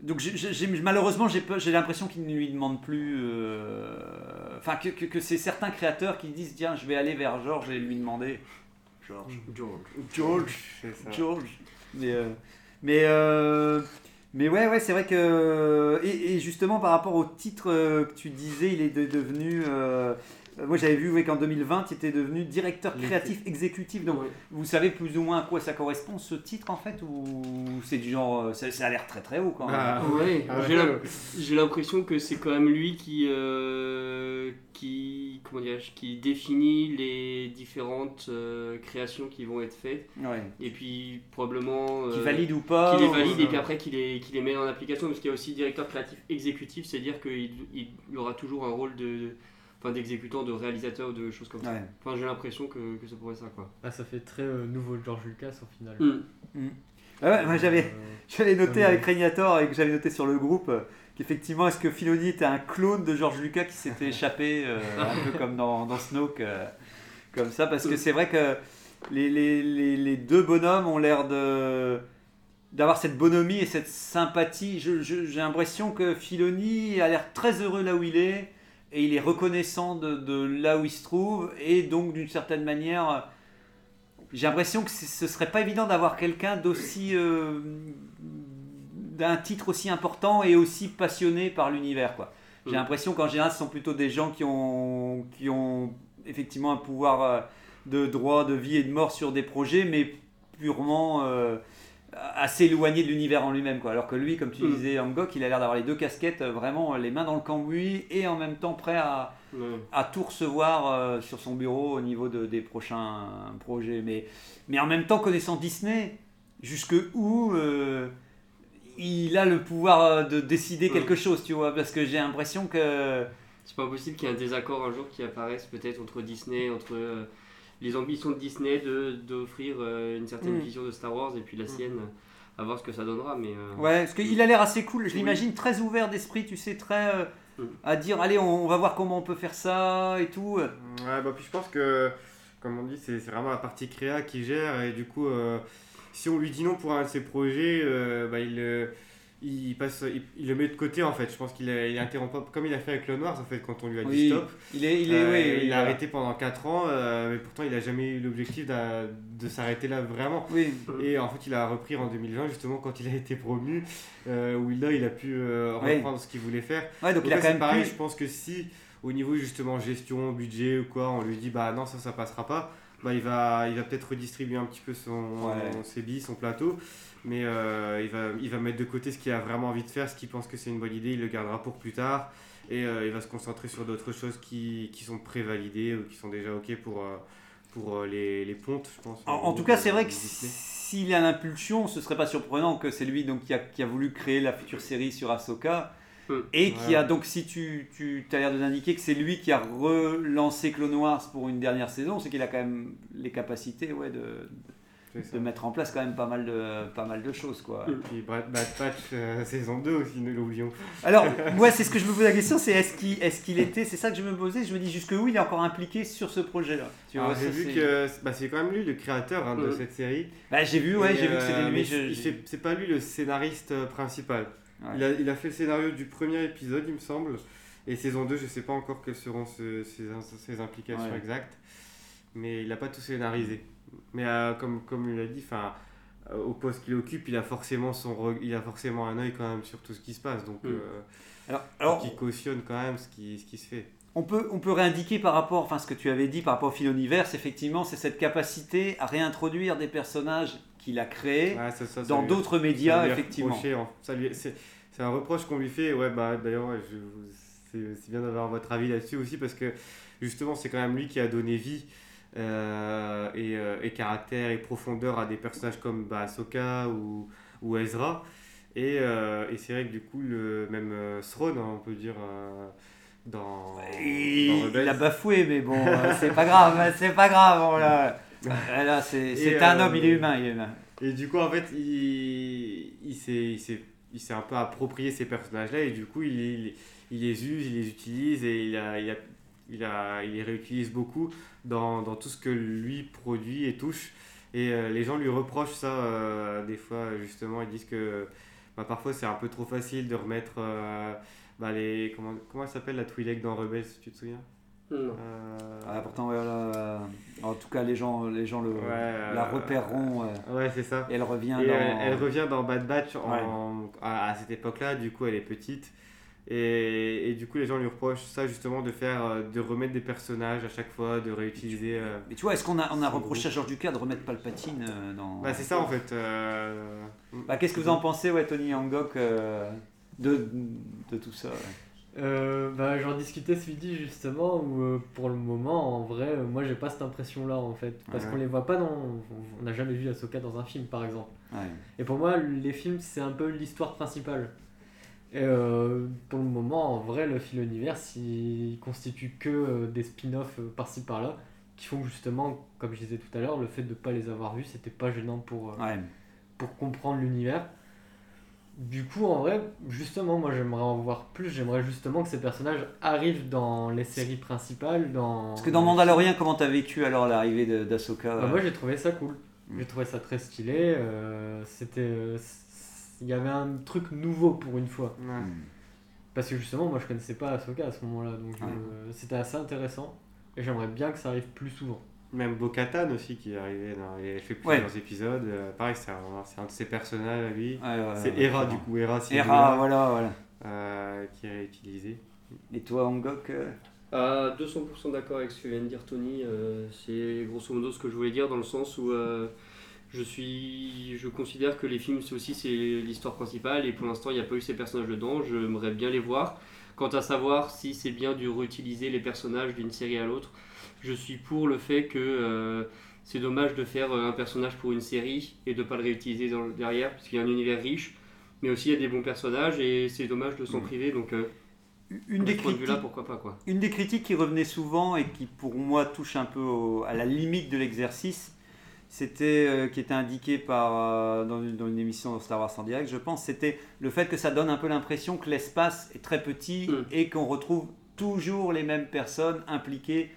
donc j'ai- j'ai- malheureusement, j'ai l'impression qu'il ne lui demande plus. euh, Enfin, que, que, que c'est certains créateurs qui disent tiens, je vais aller vers George et lui demander. George. George. George. C'est ça. George. Mais, euh, mais, euh, mais ouais, ouais, c'est vrai que. Et, et justement, par rapport au titre que tu disais, il est de- devenu. Euh, moi, j'avais vu ouais, qu'en 2020, il était devenu directeur créatif exécutif. Donc, Ouais. vous savez plus ou moins à quoi ça correspond, ce titre, en fait Ou c'est du genre. euh, Ça, ça a l'air très très haut quand même? Ah, Ouais, Ah ouais. j'ai l'im- j'ai l'impression que c'est quand même lui qui, euh, qui, comment dirais-je, qui définit les différentes euh, créations qui vont être faites Ouais. et puis probablement Qui valide ou pas qui les ou- valide et puis après qui les, qui les met en application parce qu'il y a aussi directeur créatif exécutif, c'est-à-dire qu'il il, il aura toujours un rôle de... enfin d'exécutants, de réalisateurs, de choses comme ça. Ouais. Enfin, j'ai l'impression que, que ça pourrait être ça quoi. Ah, ça fait très euh, nouveau George Lucas au final. Mm. Ah ouais, moi j'avais, Euh, j'avais noté avec Régnator et que j'avais noté sur le groupe euh, qu'effectivement, est-ce que Filoni était un clone de George Lucas qui s'était échappé, euh, un peu comme dans, dans Snoke, euh, comme ça, parce que c'est vrai que les, les, les, les deux bonhommes ont l'air de d'avoir cette bonhomie et cette sympathie. Je- je- j'ai l'impression que Filoni a l'air très heureux là où il est et il est reconnaissant de, de là où il se trouve et donc d'une certaine manière j'ai l'impression que ce serait pas évident d'avoir quelqu'un d'aussi euh, d'un titre aussi important et aussi passionné par l'univers quoi. J'ai Mm. l'impression qu'en général ce sont plutôt des gens qui ont qui ont effectivement un pouvoir euh, de droit de vie et de mort sur des projets mais purement euh, assez éloigné de l'univers en lui-même quoi. Alors que lui comme tu Mm. disais Angok, il a l'air d'avoir les deux casquettes euh, vraiment les mains dans le cambouis et en même temps prêt à à tout recevoir euh, sur son bureau au niveau de- des prochains projets. Mais, mais en même temps, connaissant Disney, jusque où euh, il a le pouvoir de décider Mm. quelque chose, tu vois Parce que j'ai l'impression que. C'est pas possible qu'il y ait un désaccord un jour qui apparaisse peut-être entre Disney, entre euh, les ambitions de Disney de d'offrir euh, une certaine Mm. vision de Star Wars et puis la sienne, à voir ce que ça donnera. Mais euh, Ouais, parce qu'il a l'air assez cool. Je Oui. l'imagine très ouvert d'esprit, tu sais, très. euh, Mm. à dire, allez, on, on va voir comment on peut faire ça et tout. Ouais, bah puis je pense que, comme on dit, c'est c'est vraiment la partie créa qui gère et du coup, euh, si on lui dit non pour un de ses projets, euh, bah, il, euh, il, passe, il, il le met de côté en fait. Je pense qu'il il est interrompable, comme il a fait avec le noir en fait, quand on lui a dit Oui, stop. il est. Il, est, Euh, oui, il a voilà. arrêté pendant 4 ans, euh, mais pourtant il a jamais eu l'objectif de s'arrêter là vraiment. Oui. Et en fait, il a repris en 2020, justement, quand il a été promu, euh, où là, il a pu euh, reprendre ce qu'il voulait faire. Ouais, donc là, c'est pareil, je pense que si, au niveau justement gestion, budget ou quoi, on lui dit, bah non, ça, ça passera pas, bah il va, il va peut-être redistribuer un petit peu son, Ouais. ses billes, son plateau, mais euh, il, va, il va mettre de côté ce qu'il a vraiment envie de faire, ce qu'il pense que c'est une bonne idée, il le gardera pour plus tard, et euh, il va se concentrer sur d'autres choses qui, qui sont prévalidées ou qui sont déjà ok pour, euh, pour euh, les, les pontes, je pense. En, tout cas, c'est vrai que s'il a l'impulsion, ce serait pas surprenant que c'est lui donc qui a, qui a voulu créer la future série sur Ahsoka Hmm. et qui Ouais. a donc si tu, tu as l'air de l'indiquer que c'est lui qui a relancé Clone Wars pour une dernière saison, c'est qu'il a quand même les capacités ouais, de. De mettre en place quand même pas mal de, pas mal de choses quoi. Hmm. Puis Bad, Bad Patch euh, saison 2 aussi, ne l'oublions. Alors moi c'est ce que je me pose la question, c'est est-ce qu'il est qu'il était, c'est ça que je me posais, je me dis jusqu'où il est encore impliqué sur ce projet là. Tu Alors, vois, j'ai vu c'est- que bah, c'est quand même lui le créateur hein, de Mm. cette série. Bah, j'ai vu ouais, Et, j'ai vu que c'était euh, lui. je- c'est pas lui le scénariste euh, principal. Ouais. Il, a, il a fait le scénario du premier épisode, il me semble. Et saison 2, je sais pas encore quelles seront ses, ses implications Ouais. exactes. Mais il a pas tout scénarisé. Mais euh, comme, comme il a dit, 'fin, euh, au poste qu'il occupe, il a, forcément son il a forcément un œil quand même sur tout ce qui se passe. Donc, Mm. euh, Alors, alors, qui cautionne quand même ce qui, ce qui se fait. On peut, on peut réindiquer par rapport, enfin ce que tu avais dit par rapport au fil univers, effectivement, c'est cette capacité à réintroduire des personnages qu'il a créés Ouais, ça- ça- ça dans d'autres médias, effectivement. est- c'est un reproche qu'on lui fait. Ouais, bah d'ailleurs, ouais, c'est bien d'avoir votre avis là-dessus aussi parce que justement, c'est quand même lui qui a donné vie et, euh, et caractère et profondeur à des personnages comme bah, Ahsoka ou, ou Ezra. Et, euh, et c'est vrai que du coup, le, même euh, Throne, hein, on peut dire, euh, dans, Il, dans il Rebels. a bafoué, mais bon, euh, c'est pas grave, c'est pas grave. on Euh, Là, c'est un euh, homme, il est humain, il est humain. Et du coup, en fait, il, il il il s'est un peu approprié ces personnages-là et du coup, il, il, il les use, il les utilise et il, a, il, a, il, a, il les réutilise beaucoup dans, dans tout ce que lui produit et touche. Et euh, les gens lui reprochent ça euh, des fois, justement, ils disent que bah, parfois c'est un peu trop facile de remettre euh, bah, les. Comment, comment elle s'appelle la Twi'lek dans Rebels, tu te souviens? Non. Euh, Ah, pourtant, ouais, là, en tout cas, les gens, les gens le, ouais, la repéreront. euh, Ouais, c'est ça. et elle revient Et dans. elle, elle revient dans Bad Batch en- à, à cette époque-là, du coup elle est petite. Et, et du coup les gens lui reprochent ça justement de faire, euh, de remettre des personnages à chaque fois, de réutiliser. euh, Mais tu vois, est-ce qu'on a, on a reproché à George Lucas de remettre Palpatine euh, dans. Bah c'est ça en fait. euh, Bah, Qu'est-ce que vous en pensez, ouais, Tony Hancock, euh, de, de tout ça ouais? Euh, bah, j'en discutais ce midi justement où euh, pour le moment en vrai euh, moi j'ai pas cette impression là en fait parce Ouais. qu'on les voit pas dans on n'a jamais vu Ahsoka dans un film par exemple Ouais. et pour moi les films c'est un peu l'histoire principale Et euh, pour le moment, en vrai, le fil univers, il constitue que euh, des spin-offs euh, par-ci par-là, qui font justement, comme je disais tout à l'heure, le fait de ne pas les avoir vus, c'était pas gênant pour, euh, Ouais. pour comprendre l'univers. Du coup, en vrai, justement, moi j'aimerais en voir plus. J'aimerais justement que ces personnages arrivent dans les séries principales. Dans... Parce que dans Mandalorian, comment t'as vécu alors l'arrivée d'Ahsoka Bah, moi j'ai trouvé ça cool. Mm. J'ai trouvé ça très stylé. C'était. Euh, Il y avait un truc nouveau pour une fois. Ouais. Hmm. Parce que justement, moi je connaissais pas Ahsoka à ce moment-là. Donc Ouais. euh, c'était assez intéressant. Et j'aimerais bien que ça arrive plus souvent. Même Bo-Katan aussi qui est arrivé dans elle fait Ouais. plusieurs épisodes. Euh, pareil, c'est un, c'est un de ses personnages à lui. Ouais, ouais, c'est ouais, Hera ouais. du coup, Hera, c'est Hera, Hera, voilà, voilà. euh, qui est réutilisé. Et toi, Angok euh, À 200% d'accord avec ce que vient de dire Tony, euh, c'est grosso modo ce que je voulais dire dans le sens où euh, je suis, je considère que les films c'est aussi c'est l'histoire principale et pour l'instant il n'y a pas eu ces personnages dedans, j'aimerais bien les voir. Quant à savoir si c'est bien de réutiliser les personnages d'une série à l'autre, je suis pour le fait que euh, c'est dommage de faire euh, un personnage pour une série et de pas le réutiliser dans derrière parce qu'il y a un univers riche, mais aussi il y a des bons personnages et c'est dommage de s'en priver donc euh, Une de des critiques pourquoi pas quoi. Une des critiques qui revenait souvent et qui pour moi touche un peu au- à la limite de l'exercice, c'était euh, qui était indiqué par euh, dans, une, dans une émission Star Wars en direct, je pense, c'était le fait que ça donne un peu l'impression que l'espace est très petit Mm. et qu'on retrouve toujours les mêmes personnes impliquées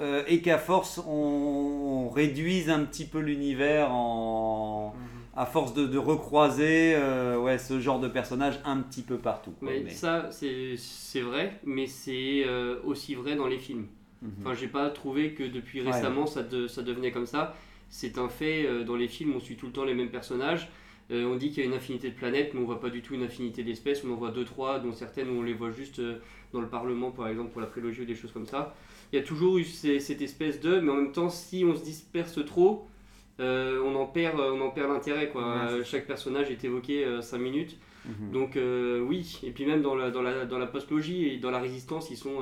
euh, et qu'à force on, on réduise un petit peu l'univers en à force de, de recroiser euh, ouais, ce genre de personnages un petit peu partout. quoi. Mais, Mais- ça, c'est c'est vrai, mais c'est euh, aussi vrai dans les films. Mhm. Enfin, j'ai pas trouvé que depuis Ouais. récemment ça, de- ça devenait comme ça. C'est un fait, euh, dans les films, on suit tout le temps les mêmes personnages. Euh, on dit qu'il y a une infinité de planètes, mais on voit pas du tout une infinité d'espèces. On en voit deux, trois, dont certaines où on les voit juste euh, dans le Parlement, par exemple, pour la prélogie ou des choses comme ça. Il y a toujours eu ces- cette espèce de, mais en même temps, si on se disperse trop, euh, on en perd, on en perd l'intérêt. quoi. Ouais, c'est Euh, Chaque personnage est évoqué 5 minutes. Mhm. Donc euh, oui, et puis même dans la, dans la, dans la post-logie et dans la résistance, ils sont...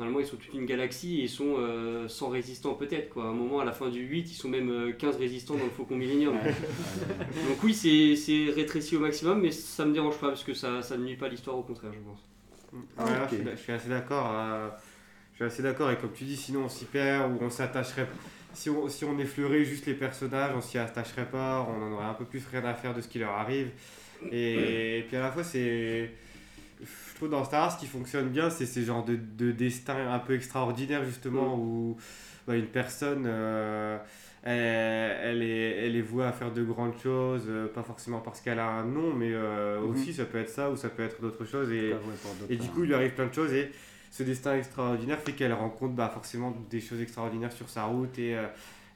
euh, normalement, ils sont toute une galaxie et ils sont euh, 100 résistants peut-être. quoi. À un moment, à la fin du 8, ils sont même euh, 15 résistants dans le Faucon Millennium. Donc oui, c'est c'est rétréci au maximum, mais ça me dérange pas parce que ça, ça ne nuit pas l'histoire, au contraire, je pense. Ouais, Ok. je, suis, je suis assez d'accord. euh, je suis assez d'accord. Et comme tu dis, sinon on s'y perd ou on s'attacherait. Si on, si on effleurait juste les personnages, on s'y attacherait pas. On en aurait un peu plus rien à faire de ce qui leur arrive. Et, et puis à la fois, c'est. Je trouve dans Star Wars, ce qui fonctionne bien, c'est ces genres de, de destins un peu extraordinaires, justement, où bah, une personne. euh, elle, elle est, elle est vouée à faire de grandes choses, euh, pas forcément parce qu'elle a un nom, mais euh, Mhm. aussi ça peut être ça ou ça peut être d'autres choses. Et, et du coup, il lui arrive plein de choses et ce destin extraordinaire fait qu'elle rencontre bah, forcément des choses extraordinaires sur sa route et,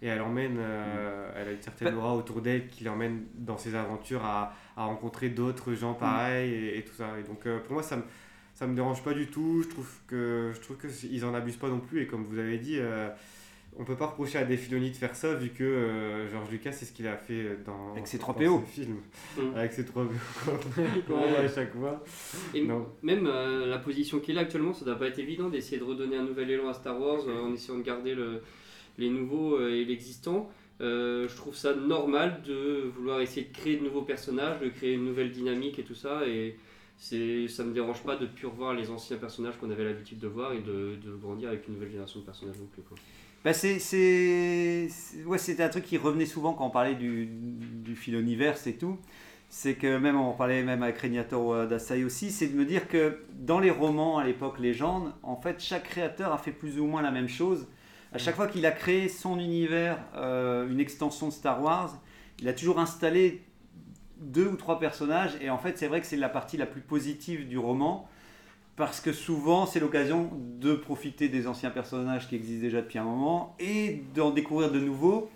et elle emmène, euh, elle a une certaine aura autour d'elle qui l'emmène dans ses aventures à, à rencontrer d'autres gens pareils et, et tout ça. Et donc euh, pour moi, ça me, ça me dérange pas du tout. Je trouve que je trouve que c- ils en abusent pas non plus et comme vous avez dit. euh, on peut pas reprocher à Filoni de faire ça vu que euh, George Lucas c'est ce qu'il a fait dans Avec ses 3PO. ses films Mm. avec ses 3 PO à chaque fois Et Non. même euh, la position qu'il a actuellement, ça doit pas être évident d'essayer de redonner un nouvel élan à Star Wars euh, en essayant de garder le, les nouveaux et l'existant. Euh, je trouve ça normal de vouloir essayer de créer de nouveaux personnages, de créer une nouvelle dynamique et tout ça. Et c'est, ça me dérange pas de plus revoir les anciens personnages qu'on avait l'habitude de voir et de, grandir avec une nouvelle génération de personnages non plus. Bah c'est, ouais, un truc qui revenait souvent quand on parlait du, du philoniverse et tout. C'est que même, on parlait même avec Régnator euh, Dasai aussi, c'est de me dire que dans les romans à l'époque légende, en fait, chaque créateur a fait plus ou moins la même chose. À chaque fois qu'il a créé son univers, euh, une extension de Star Wars, il a toujours installé deux ou trois personnages. Et en fait, c'est vrai que c'est la partie la plus positive du roman. Parce que souvent, c'est l'occasion de profiter des anciens personnages qui existent déjà depuis un moment et d'en découvrir de nouveaux.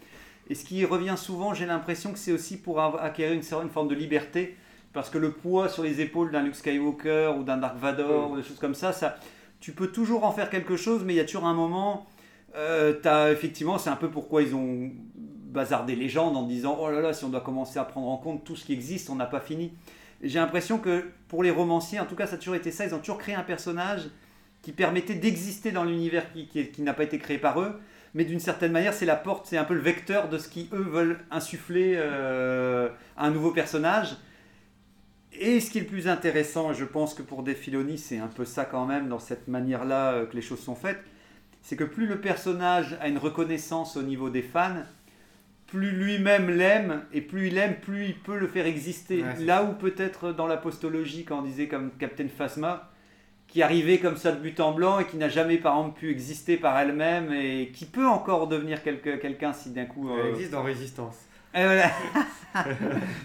Et ce qui revient souvent, j'ai l'impression que c'est aussi pour acquérir une certaine forme de liberté. Parce que le poids sur les épaules d'un Luke Skywalker ou d'un Dark Vador Mm. ou des choses comme ça, ça, tu peux toujours en faire quelque chose, mais il y a toujours un moment. Euh, effectivement, c'est un peu pourquoi ils ont bazardé légende en disant oh là là, si on doit commencer à prendre en compte tout ce qui existe, on n'a pas fini. J'ai l'impression que pour les romanciers, en tout cas, ça a toujours été ça. Ils ont toujours créé un personnage qui permettait d'exister dans l'univers qui, n'a pas été créé par eux. Mais d'une certaine manière, c'est la porte, c'est un peu le vecteur de ce qui eux veulent insuffler euh, à un nouveau personnage. Et ce qui est le plus intéressant, et je pense que pour Dave Filoni, c'est un peu ça quand même, dans cette manière-là euh, que les choses sont faites, c'est que plus le personnage a une reconnaissance au niveau des fans, plus lui-même l'aime, et plus il aime, plus il peut le faire exister. Ouais, Là où peut-être dans la postologie, quand on disait comme Captain Phasma, qui arrivait comme ça de but en blanc et qui n'a jamais par exemple pu exister par elle-même et qui peut encore devenir quelqu'un si d'un coup... Elle euh, existe dans Résistance. Voilà.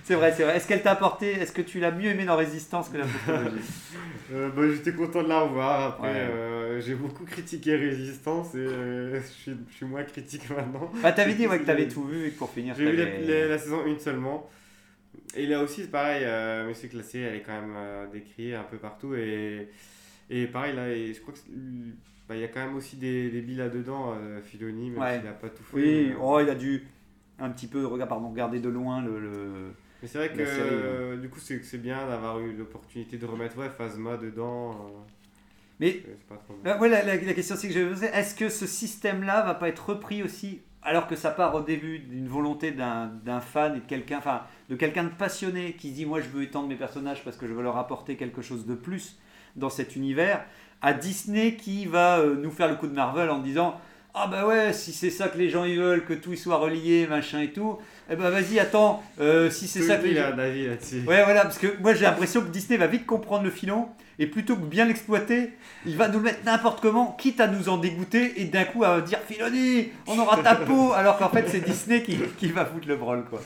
c'est vrai, c'est vrai. Est-ce qu'elle t'a apporté, est-ce que tu l'as mieux aimé dans Résistance que la Euh, bah, J'étais content de la revoir. Après, Ouais. euh, j'ai beaucoup critiqué Résistance et euh, je, suis, je suis moins critique maintenant. Bah t'avais dit ouais, que t'avais tout vu et que pour finir J'ai vu la, la- la saison 1 seulement. Et là aussi, c'est pareil, euh, mais c'est que la série, elle est quand même décriée un peu partout. Et, et pareil, là, et je crois que bah, il y a quand même aussi des, des billes là-dedans, Filoni, même Ouais. s'il n'a pas tout fait. Oui, mais, oh, il a dû un petit peu pardon, regarder de loin le. le- mais c'est vrai que série, euh, du coup, c'est bien d'avoir eu l'opportunité de remettre ouais, Phasma dedans. euh, Mais euh, ouais, la, la- la question c'est que je vais poser, est-ce que ce système-là va pas être repris aussi alors que ça part au début d'une volonté d'un d'un fan et de quelqu'un, enfin de quelqu'un de passionné qui se dit moi je veux étendre mes personnages parce que je veux leur apporter quelque chose de plus dans cet univers, à Disney qui va euh, nous faire le coup de Marvel en disant ah bah ouais si c'est ça que les gens ils veulent que tout y soit relié machin et tout, eh ben vas-y attends euh, si c'est ça que les il gens- a un avis là-dessus. Ouais, voilà, parce que moi j'ai l'impression que Disney va vite comprendre le filon et plutôt que bien l'exploiter, il va nous le mettre n'importe comment, quitte à nous en dégoûter et d'un coup à dire Filoni, on aura ta peau, alors qu'en fait c'est Disney qui, qui va foutre le brol quoi.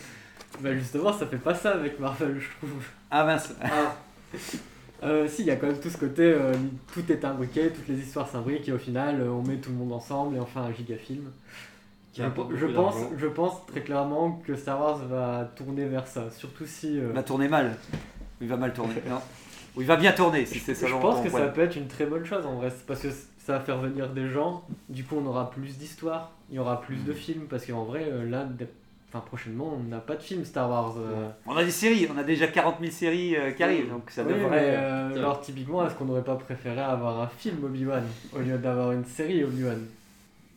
Bah justement, ça fait pas ça avec Marvel, je trouve. Ah mince. Euh, si, il y a quand même tout ce côté, euh, tout est imbriqué, toutes les histoires s'imbriquent et au final, euh, on met tout le monde ensemble et on fait un giga film. Qui Je, pense, je pense très clairement que Star Wars va tourner vers ça, surtout si. euh, Il va tourner mal. Il va mal tourner. Non. Ou il va bien tourner si c'est ça je pense que ça peut être une très bonne chose en vrai, parce que ça va faire venir des gens, du coup on aura plus d'histoires, il y aura plus Mm. de films, parce qu'en vrai, euh, là, enfin, prochainement, on n'a pas de film Star Wars. euh. On a des séries, on a déjà 40 000 séries euh, qui arrivent, donc ça Oui, devrait. mais, euh, genre typiquement, est-ce qu'on n'aurait pas préféré avoir un film Obi-Wan au lieu d'avoir une série Obi-Wan?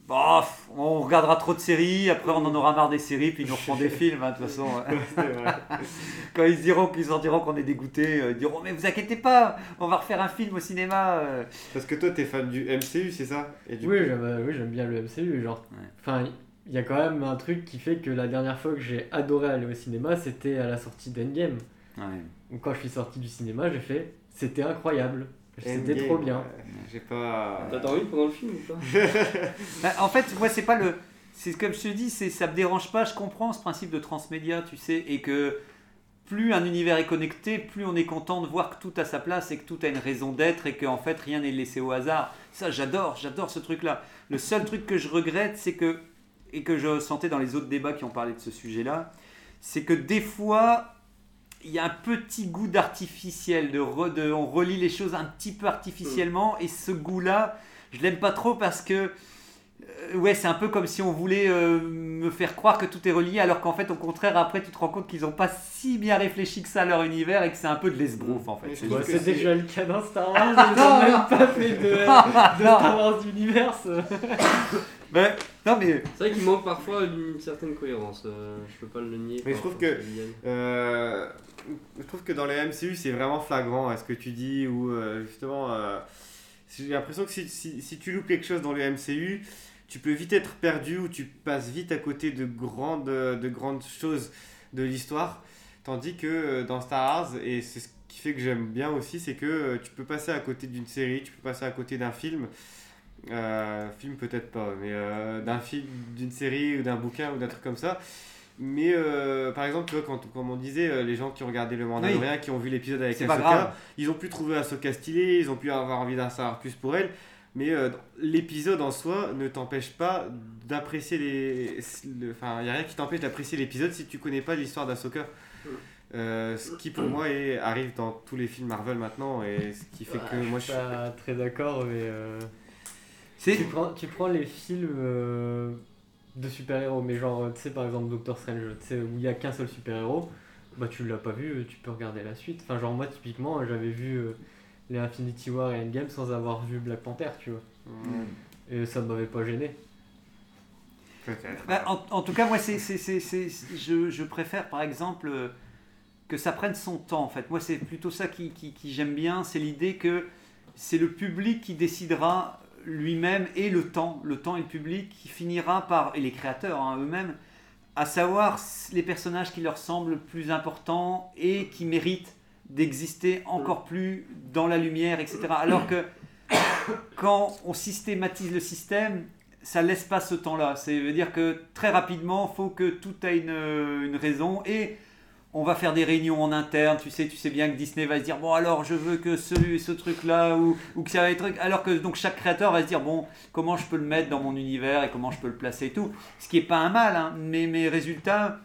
Bof, on regardera trop de séries, après on en aura marre des séries, puis ils nous reprend des films, hein, de toute façon. Quand ils se diront qu'ils sentiront qu'on est dégoûté, ils diront mais vous inquiétez pas, on va refaire un film au cinéma. Parce que toi, t'es fan du MCU, c'est ça? Et du Oui, coup- j'aime euh, oui, bien le MCU. Genre, Ouais. enfin, il y a quand même un truc qui fait que la dernière fois que j'ai adoré aller au cinéma, c'était à la sortie d'Endgame. Donc quand je suis sorti du cinéma, j'ai fait, c'était incroyable, c'était Endgame, trop bien. ouais, J'ai pas. T'as dormi pendant le film ou pas Bah, en fait, moi c'est pas le, c'est comme je te dis, c'est ça me dérange pas. Je comprends ce principe de transmédia, tu sais, et que plus un univers est connecté, plus on est content de voir que tout a sa place et que tout a une raison d'être et qu'en fait rien n'est laissé au hasard. Ça, j'adore, j'adore ce truc-là. Le seul truc que je regrette, c'est que et que je sentais dans les autres débats qui ont parlé de ce sujet-là, c'est que des fois il y a un petit goût d'artificiel, de, re- de- on relie les choses un petit peu artificiellement, et ce goût-là, je l'aime pas trop parce que euh, ouais, c'est un peu comme si on voulait euh, me faire croire que tout est relié, alors qu'en fait, au contraire, après, tu te rends compte qu'ils ont pas si bien réfléchi que ça à leur univers et que c'est un peu de l'esbrouf en fait. C'est déjà le cas dans Star Wars, ils ont même pas fait de, de Star Wars Universe. Mais- non mais C'est vrai qu'il manque parfois une certaine cohérence, euh, je peux pas le nier. Mais je trouve que-. Euh, je trouve que dans les MCU, c'est vraiment flagrant à ce que tu dis, ou euh, justement, euh, j'ai l'impression que si, si, si tu loupes quelque chose dans le MCU, tu peux vite être perdu ou tu passes vite à côté de grandes, de grandes choses de l'histoire. Tandis que dans Star Wars, et c'est ce qui fait que j'aime bien aussi, c'est que tu peux passer à côté d'une série, tu peux passer à côté d'un film. Euh, film peut-être pas, mais euh, d'un film, d'une série ou d'un bouquin ou d'un truc comme ça. Mais euh, par exemple, tu vois, quand, comme on disait, les gens qui ont regardé le Mandalorian, qui ont vu l'épisode avec Ahsoka, ils ont pu trouver Ahsoka stylée, ils ont pu avoir envie d'en savoir plus pour elle. Mais l'épisode en soi ne t'empêche pas d'apprécier les. le- Enfin, il n'y a rien qui t'empêche d'apprécier l'épisode si tu connais pas l'histoire d'Ahsoka. Euh, ce qui pour moi est- arrive dans tous les films Marvel maintenant et ce qui fait que moi je suis. pas très d'accord, mais euh, tu, prends, tu prends les films euh, de super-héros, mais genre, euh, tu sais, par exemple Doctor Strange, tu sais, où il n'y a qu'un seul super-héros, bah tu l'as pas vu, euh, tu peux regarder la suite. Enfin, genre, moi, typiquement, j'avais vu euh, les Infinity War et Endgame sans avoir vu Black Panther, tu vois. Et ça m'avait pas gêné. Peut-être. Bah, en, en tout cas, moi, c'est, c'est, c'est, c'est- je, je préfère, par exemple, euh, que ça prenne son temps en fait. Moi c'est plutôt ça qui, qui- qui j'aime bien, c'est l'idée que c'est le public qui décidera lui-même et le temps, le temps et le public qui finira par, et les créateurs hein, eux-mêmes, à savoir les personnages qui leur semblent plus importants et qui méritent d'exister encore plus dans la lumière, etc. Alors que quand on systématise le système, ça laisse pas ce temps-là. Ça veut dire que très rapidement, faut que tout ait une raison et on va faire des réunions en interne. Tu sais, tu sais bien que Disney va se dire bon alors je veux que ce, ce truc-là ou, ou que ça va être alors que donc chaque créateur va se dire bon comment je peux le mettre dans mon univers et comment je peux le placer et tout. Ce qui est pas un mal, hein, mais mes résultats.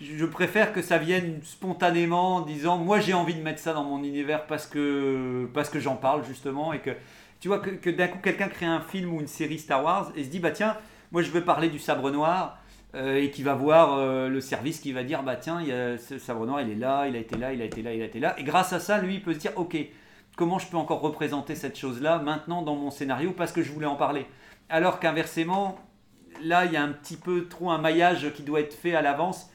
Je je préfère que ça vienne spontanément en disant moi j'ai envie de mettre ça dans mon univers parce que, parce que j'en parle justement et que tu vois que, que d'un coup quelqu'un crée un film ou une série Star Wars et se dit bah tiens moi je veux parler du sabre noir euh, et qui va voir euh, le service qui va dire bah tiens il y a ce sabre noir il est là il a été là il a été là il a été là. Et grâce à ça lui il peut se dire ok comment je peux encore représenter cette chose là maintenant dans mon scénario parce que je voulais en parler. Alors qu'inversement là il y a un petit peu trop un maillage qui doit être fait à l'avance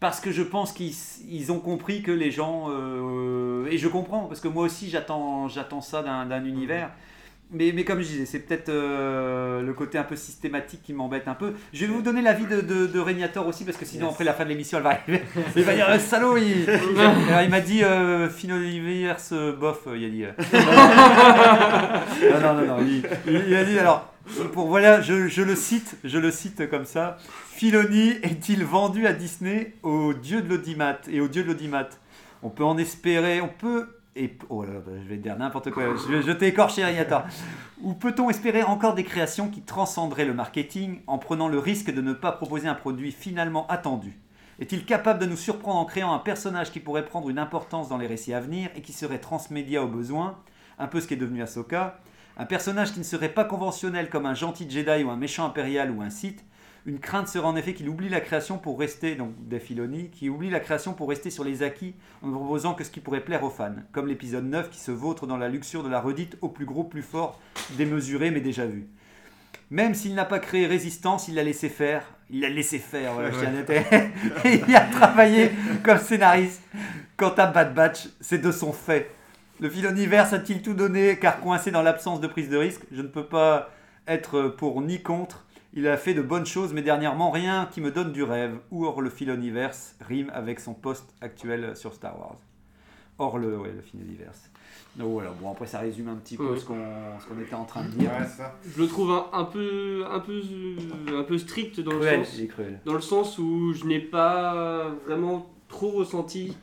parce que je pense qu'ils ils ont compris que les gens euh, et je comprends parce que moi aussi j'attends j'attends ça d'un d'un univers mais, mais comme je disais c'est peut-être euh, le côté un peu systématique qui m'embête un peu je vais vous donner l'avis de, de, de Régnator aussi parce que sinon Yes. après la fin de l'émission elle va arriver il va dire euh, salaud il, Alors, il m'a dit euh, Finoliverse euh, bof euh, il a dit euh. non non non, non, il a dit alors pour voilà je, je le cite je le cite comme ça Filoni est-il vendu à Disney au dieu de l'audimat? Et au dieu de l'audimat On peut en espérer, on peut... Oh là là, je vais dire n'importe quoi, je, t'ai écorché. Ou peut-on espérer encore des créations qui transcenderaient le marketing en prenant le risque de ne pas proposer un produit finalement attendu? Est-il capable de nous surprendre en créant un personnage qui pourrait prendre une importance dans les récits à venir et qui serait transmédia au besoin? Un peu ce qui est devenu Ahsoka. Un personnage qui ne serait pas conventionnel comme un gentil Jedi ou un méchant impérial ou un Sith, une crainte serait en effet qu'il oublie la création pour rester, donc des Filoni, qui oublie la création pour rester sur les acquis en ne proposant que ce qui pourrait plaire aux fans, comme l'épisode 9 qui se vautre dans la luxure de la redite au plus gros, plus fort, démesuré mais déjà vu. Même s'il n'a pas créé Résistance, il l'a laissé faire. Il l'a laissé faire, voilà, je tiens à noter. Et il a travaillé comme scénariste. Quant à Bad Batch, c'est de son fait. Le Filoniverse a-t-il tout donné car coincé dans l'absence de prise de risque Je ne peux pas être pour ni contre. Il a fait de bonnes choses, mais dernièrement, rien qui me donne du rêve. Ou or le Filoniverse rime avec son poste actuel sur Star Wars. Or le, ouais, le Filoniverse. Donc voilà, bon après ça résume un petit peu Ouais. ce qu'on ce qu'on était en train de dire. Ouais, c'est ça. Je le trouve un, un peu, un, peu, un peu strict dans Cruel, le sens cruel. dans le sens où je n'ai pas vraiment trop ressenti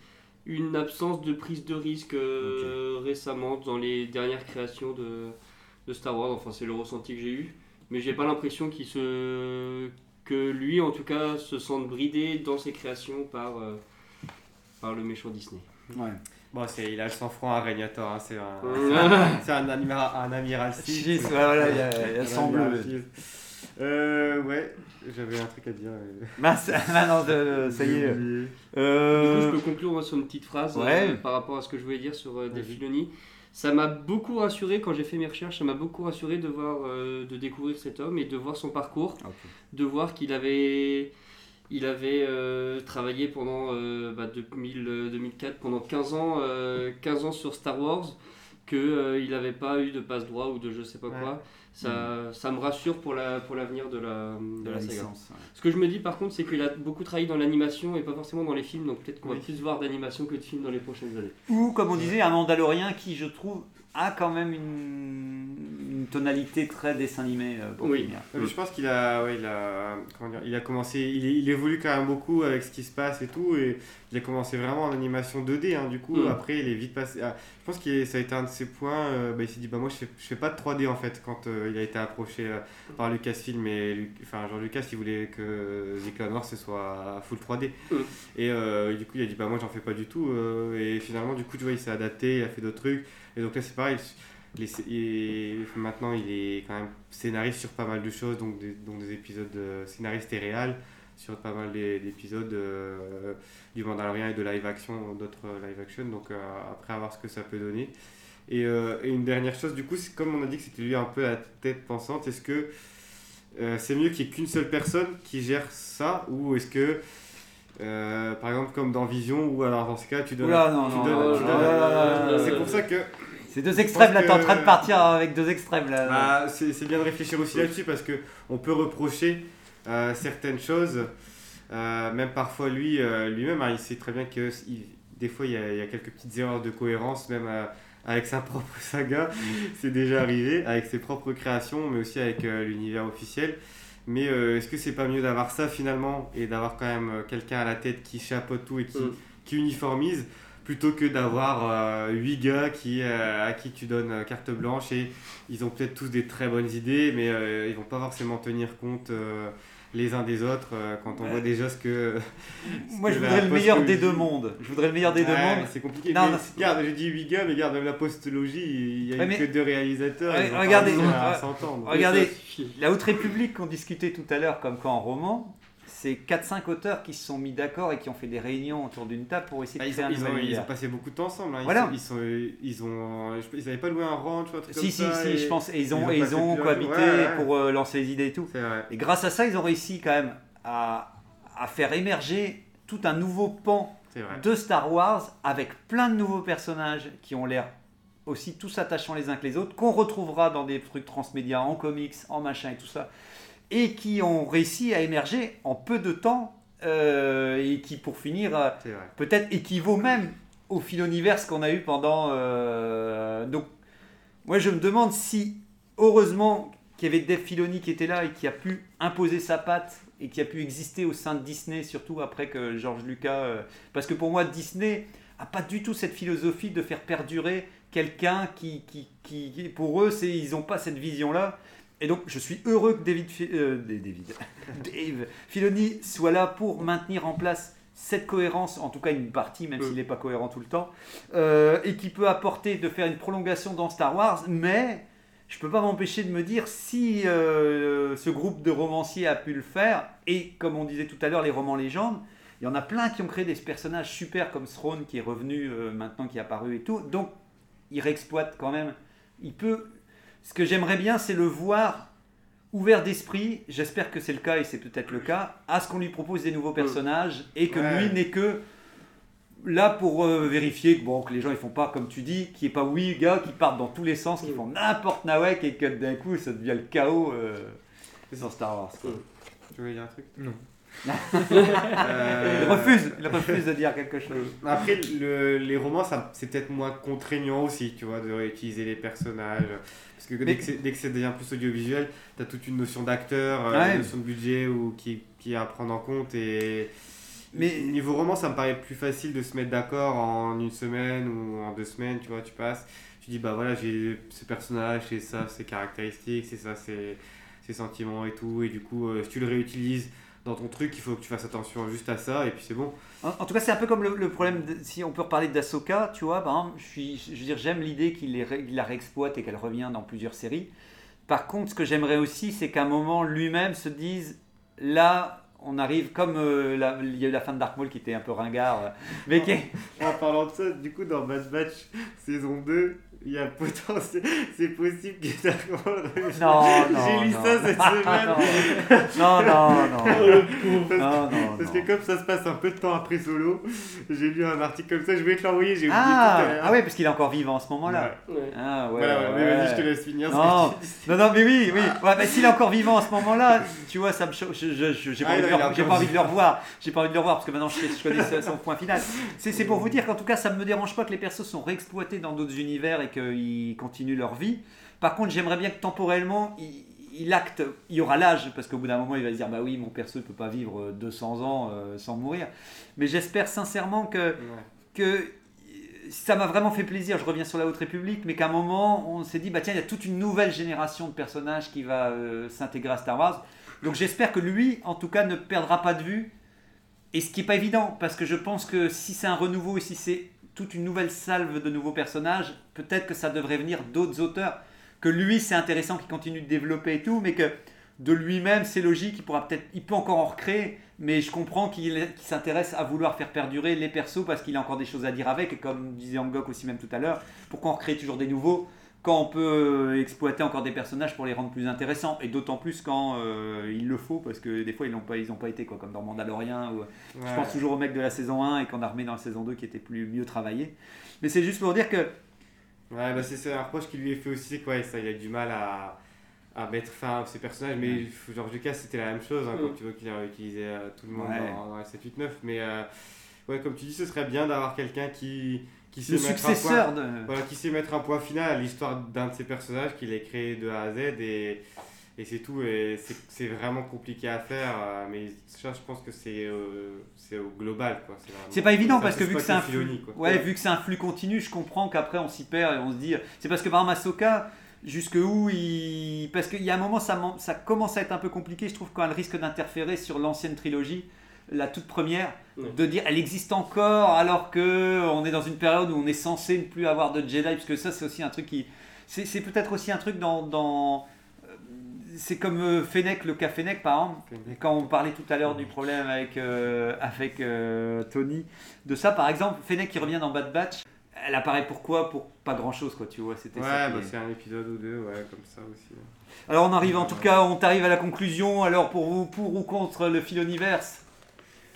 une absence de prise de risque euh, récemment dans les dernières créations de, de Star Wars. Enfin, c'est le ressenti que j'ai eu. Mais j'ai pas l'impression qu'il se. que lui, en tout cas, se sente bridé dans ses créations par, euh, par le méchant Disney. Ouais. Bon, c'est, il a le sang-froid à Régnator, hein, c'est un, c'est un, amiral, un amiral voilà, il y a- il y a Un sang amiral bleu. Sith. Euh, ouais, j'avais un truc à dire. euh. Bah, ça- maintenant, de- ça y est. Du coup, je peux conclure sur une petite phrase euh, Ouais. par rapport à ce que je voulais dire sur euh, Dave Vas-y. Filoni. Ça m'a beaucoup rassuré quand j'ai fait mes recherches, ça m'a beaucoup rassuré de voir, euh, de découvrir cet homme et de voir son parcours, Ok. de voir qu'il avait, il avait euh, travaillé pendant euh, bah, 2000, euh, 2004, pendant 15 ans, euh, 15 ans sur Star Wars, qu'il n'avait pas eu de passe droit ou de je sais pas Ouais. quoi. Ça, ça me rassure pour la pour l'avenir de la, de de la la saga. licence. ouais. Ce que je me dis par contre, c'est qu'il a beaucoup travaillé dans l'animation et pas forcément dans les films, donc peut-être qu'on Oui. va plus voir d'animation que de films dans les prochaines années. Ou, comme on disait, un Mandalorien qui, je trouve, a quand même une, une tonalité très dessin animé euh, pour Oui. finir. Mais je pense qu'il a, ouais, il a, comment dire, il a commencé, il, il évolue quand même beaucoup avec ce qui se passe et tout, et il a commencé vraiment en animation 2D, hein, du coup, Mm. après il est vite passé, ah, je pense que ça a été un de ses points, euh, bah, il s'est dit, bah moi je fais, je fais pas de 3D en fait, quand euh, il a été approché euh, par Lucasfilm et, enfin Jean Lucas, il voulait que The Wars ce soit full 3D, Mm. et euh, du coup il a dit, bah moi j'en fais pas du tout, et finalement du coup tu vois il s'est adapté, il a fait d'autres trucs, et donc là c'est pareil, les- et maintenant, il est quand même scénariste sur pas mal de choses, donc des, donc des épisodes euh, scénariste et réal sur pas mal d'é- d'épisodes euh, du Mandalorian et de live action, d'autres live action. Donc euh, après, à voir ce que ça peut donner. Et, euh, et une dernière chose, du coup, comme on a dit que c'était lui un peu la tête pensante, est-ce que euh, c'est mieux qu'il n'y ait qu'une seule personne qui gère ça ou est-ce que Euh, par exemple, comme dans Vision, ou alors dans ce cas, tu donnes. C'est pour ça que. C'est deux extrêmes, là, t'es en train de partir avec deux extrêmes, là. Bah, c'est bien de réfléchir aussi là-dessus parce que on peut reprocher certaines choses. Euh, même parfois lui, euh, lui-même, hein, il sait très bien que il- des fois il y, a, il y a quelques petites erreurs de cohérence, même euh, avec sa propre saga. c'est déjà arrivé, avec ses propres créations, mais aussi avec l'univers officiel. Mais euh, est-ce que c'est pas mieux d'avoir ça finalement et d'avoir quand même quelqu'un à la tête qui chapeaute tout et qui, Mm. qui uniformise plutôt que d'avoir 8 gars qui, euh, à qui tu donnes carte blanche et ils ont peut-être tous des très bonnes idées, mais ils vont pas forcément tenir compte les uns des autres euh, quand on Ouais. voit déjà ce que. Moi, je que voudrais le meilleur des deux mondes. Je voudrais le meilleur des deux mondes. C'est compliqué. Non, mais non. Regarde, j'ai dit 8 gars, mais regarde, même la postologie, il y a Ouais, eu mais- que deux réalisateurs. Regardez. Regardez, la Haute République qu'on discutait tout à l'heure, comme quoi en roman, c'est 4-5 auteurs qui se sont mis d'accord et qui ont fait des réunions autour d'une table pour essayer Bah, de ils, créer ont, un ils, ont, ils ont passé beaucoup de temps ensemble. hein. Ils, Voilà. ils, sont, ils, ont, je- ils avaient pas loué un ranch ou un truc Si, comme si, ça. si, je pense. Et ils ont, ils ont et ils cohabité jours. Ouais, ouais. pour euh, lancer les idées et tout. Et grâce à ça, ils ont réussi quand même à, à faire émerger tout un nouveau pan de Star Wars avec plein de nouveaux personnages qui ont l'air aussi tous attachants les uns que les autres, qu'on retrouvera dans des trucs transmédia, en comics, en machin et tout ça, et qui ont réussi à émerger en peu de temps euh, et qui, pour finir, euh, peut-être équivaut même au philoniverse qu'on a eu pendant. euh, donc, moi je me demande si, heureusement, qu'il y avait Dave Filoni qui était là et qui a pu imposer sa patte et qui a pu exister au sein de Disney, surtout après que George Lucas. euh, parce que pour moi, Disney a pas du tout cette philosophie de faire perdurer quelqu'un qui, qui, qui, qui- pour eux, c'est ils n'ont pas cette vision-là. Et donc, je suis heureux que David, euh, David, Dave Filoni soit là pour maintenir en place cette cohérence, en tout cas une partie, même s'il n'est pas cohérent tout le temps, euh, et qui peut apporter de faire une prolongation dans Star Wars, mais je peux pas m'empêcher de me dire si euh, ce groupe de romanciers a pu le faire, et comme on disait tout à l'heure, les romans légendes, il y en a plein qui ont créé des personnages super comme Throne qui est revenu euh, maintenant, qui est apparu et tout, donc il réexploite quand même. Il peut. Ce que j'aimerais bien, c'est le voir ouvert d'esprit, j'espère que c'est le cas et c'est peut-être le cas, à ce qu'on lui propose des nouveaux personnages et que Ouais. lui n'est que là pour euh, vérifier que, bon, que les gens ils font pas comme tu dis, qu'il n'y ait pas oui gars qui partent dans tous les sens, qui font n'importe nawek et que d'un coup ça devient le chaos euh, dans Star Wars. quoi. Tu veux dire un truc? Non. Euh, Il refuse, il refuse de dire quelque chose. Après, le- les romans, c'est peut-être moins contraignant aussi, tu vois, de réutiliser les personnages. Parce que dès que c'est- dès que ça devient plus audiovisuel, tu as toute une notion d'acteur, euh, Ouais. une notion de budget ou qui, qui est à prendre en compte. Et Mais- niveau roman, ça me paraît plus facile de se mettre d'accord en une semaine ou en deux semaines, tu vois, tu passes. Tu dis, bah voilà, j'ai ce personnage, c'est ça, ses caractéristiques, c'est ça, ses, ses sentiments et tout. Et du coup, euh, si tu le réutilises dans ton truc, il faut que tu fasses attention juste à ça, et puis c'est bon. En, en tout cas, c'est un peu comme le, le problème, de- si on peut reparler d'Asoka, tu vois, exemple, je, suis, je veux dire, j'aime l'idée qu'il ré- la réexploite et qu'elle revient dans plusieurs séries. Par contre, ce que j'aimerais aussi, c'est qu'à un moment, lui-même se dise, là, on arrive comme euh, la- il y a eu la fin de Dark Maul qui était un peu ringard, euh, mais qui En parlant de ça, du coup, dans Bad Batch saison 2, il y a potentiel, c'est possible que revienne. Non, non, J'ai lu non. ça cette semaine. Non, non, non. Parce, Non, non, parce que comme ça se passe un peu de temps après Solo, j'ai lu un article comme ça, je voulais te l'envoyer, j'ai oublié tout à Ah, l'heure. ah ouais, parce qu'il est encore vivant en ce moment-là. Ouais. Ouais. Ah ouais. voilà, ouais, mais vas-y, je te laisse finir. ce Non, que non, non, mais oui, oui. Ouais, mais s'il est encore vivant en ce moment-là, tu vois, ça me cho- je- je- je- J'ai pas, Ah, envie de le- j'ai pas envie de le revoir. J'ai pas envie de le revoir parce que maintenant je, je connais son- point final. C'est c'est pour vous dire qu'en tout cas, ça me dérange pas que les persos sont réexploités dans d'autres univers et qu'ils continuent leur vie. Par contre, j'aimerais bien que temporellement, il, il acte, il y aura l'âge, parce qu'au bout d'un moment, il va se dire Bah oui, mon perso ne peut pas vivre euh, 200 ans euh, sans mourir. Mais j'espère sincèrement que Ouais. que ça m'a vraiment fait plaisir, je reviens sur la Haute République, mais qu'à un moment, on s'est dit, bah tiens, il y a toute une nouvelle génération de personnages qui va euh, s'intégrer à Star Wars. Donc j'espère que lui, en tout cas, ne perdra pas de vue. Et ce qui n'est pas évident, parce que je pense que si c'est un renouveau et si c'est toute une nouvelle salve de nouveaux personnages, peut-être que ça devrait venir d'autres auteurs. Que lui, c'est intéressant qu'il continue de développer et tout, mais que de lui-même, c'est logique, il pourra peut-être, il peut encore en recréer, mais je comprends qu'il s'intéresse à vouloir faire perdurer les persos parce qu'il a encore des choses à dire avec, et comme disait Angok aussi même tout à l'heure, pourquoi on recrée toujours des nouveaux quand on peut euh, exploiter encore des personnages pour les rendre plus intéressants, et d'autant plus quand euh, il le faut, parce que des fois ils n'ont pas, ils ont pas été quoi, comme dans Mandalorian, ou, je Ouais. pense toujours au mec de la saison 1 et qu'on a remis dans la saison 2 qui était plus mieux travaillé. Mais c'est juste pour dire que Ouais, bah c'est un reproche qui lui est fait aussi, que ouais, ça, il a du mal à, à mettre fin à ses personnages. Mais George Lucas, c'était la même chose, hein, Mm. quand tu vois qu'il a utilisé euh, tout le monde Ouais. dans, dans la 7, 8, 9. Mais euh, ouais, comme tu dis, ce serait bien d'avoir quelqu'un qui, qui sait le successeur point, de. voilà, qui sait mettre un point final à l'histoire d'un de ses personnages qu'il ait créé de A à Z et, et c'est tout. Et c'est vraiment compliqué à faire, euh, mais ça, je pense que c'est euh, au global. C'est pas évident parce que vu que c'est un flux, quoi. ouais, vu que c'est un flux continu, je comprends qu'après on s'y perd et on se dit. C'est parce que par jusque où il, parce qu'il y a un moment ça, ça commence à être un peu compliqué. Je trouve quand elle risque d'interférer sur l'ancienne trilogie, la toute première, de dire elle existe encore alors que on est dans une période où on est censé ne plus avoir de Jedi, parce que ça c'est aussi un truc qui, c'est c'est peut-être aussi un truc dans, dans euh, c'est comme euh, Fennec, le cas Fennec par exemple. Fennec. Et quand on parlait tout à l'heure du problème avec, euh, avec euh, Tony, de ça par exemple, Fennec qui revient dans Bad Batch, elle apparaît pourquoi? Pour pas grand chose quoi, tu vois. C'était Ouais, ça. bah, est- c'est un épisode ou deux, ouais, comme ça aussi. Alors on arrive en tout cas, on t'arrive à la conclusion. Alors pour vous, pour ou contre le Philoniverse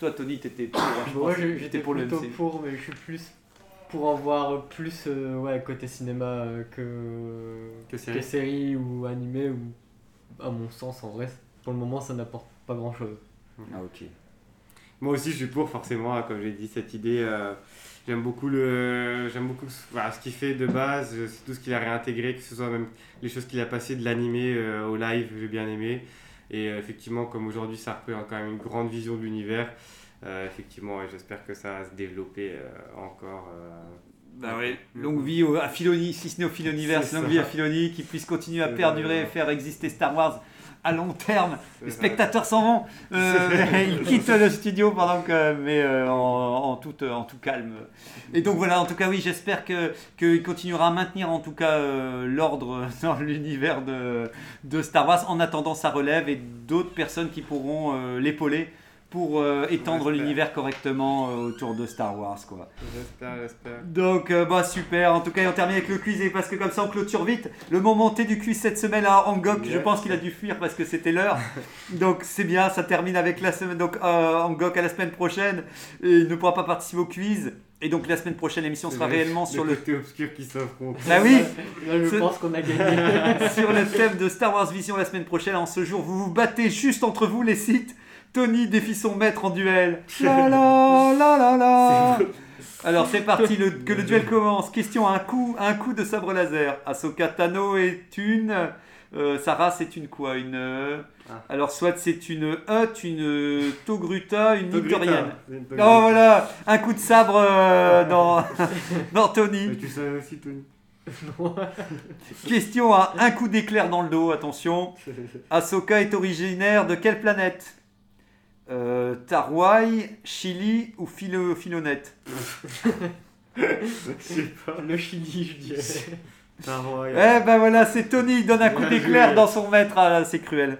Toi Tony, t'étais pour. hein, je Moi j'étais pour le plutôt MCU. pour, mais je suis plus pour en voir plus euh, ouais, côté cinéma euh, que, Que série. que série ou animé, ou à mon sens en vrai, pour le moment ça n'apporte pas grand chose. Ah ok. Moi aussi, je suis pour, forcément, hein, comme j'ai dit, cette idée. euh, j'aime beaucoup, le, j'aime beaucoup ce- voilà, ce qu'il fait de base, c'est tout ce qu'il a réintégré, que ce soit même les choses qu'il a passées de l'animé euh, au live, j'ai bien aimé. Et euh, effectivement, comme aujourd'hui, ça représente quand même une grande vision de l'univers. euh, effectivement, ouais, j'espère que ça va se développer euh, encore. Bah ouais, longue vie au- à Filoni, si ce n'est au Filoniverse, longue vie à Filoni, qui puisse continuer à perdurer et faire exister Star Wars à long terme. Les spectateurs s'en vont, euh, ils quittent le studio pendant que, mais euh, en, en tout, en tout calme. Et donc voilà, en tout cas oui, j'espère que qu'il continuera à maintenir en tout cas euh, l'ordre dans l'univers de, de Star Wars. En attendant sa relève et d'autres personnes qui pourront l'épauler pour euh, étendre l'univers correctement euh, autour de Star Wars quoi. J'espère, j'espère. Donc, euh, bah super. En tout cas, on termine avec le quiz et parce que comme ça, on clôture vite. Le moment T du quiz cette semaine à Angok, je Yes. pense qu'il a dû fuir parce que c'était l'heure. Donc, c'est bien. Ça termine avec la semaine. Donc, euh, Angok à la semaine prochaine. Et il ne pourra pas participer au quiz. Et donc, la semaine prochaine, l'émission sera réellement sur le. côté obscur qui s'affronte. Bah oui, Là je pense qu'on a gagné. sur le thème de Star Wars Vision la semaine prochaine. En ce jour, vous vous battez juste entre vous les sites. Tony défie son maître en duel. La la la la la. Alors c'est parti, le- que le duel commence. Question à un coup, un coup de sabre laser. Ahsoka Tano est une. euh, sa race est une quoi? Une. euh, Ah. Alors soit c'est une Hutt, une Togruta, une. C'est une Oh voilà, un coup de sabre euh, dans, dans Tony. Mais tu savais aussi, Tony. Question à un coup d'éclair dans le dos, attention. Ahsoka est originaire de quelle planète? Euh, Tarwai, Chili ou sais pas. Le Chili je dirais. Taroy. Eh ben voilà, c'est Tony, il donne un coup Bien d'éclair joué. dans son maître, ah, là, c'est cruel.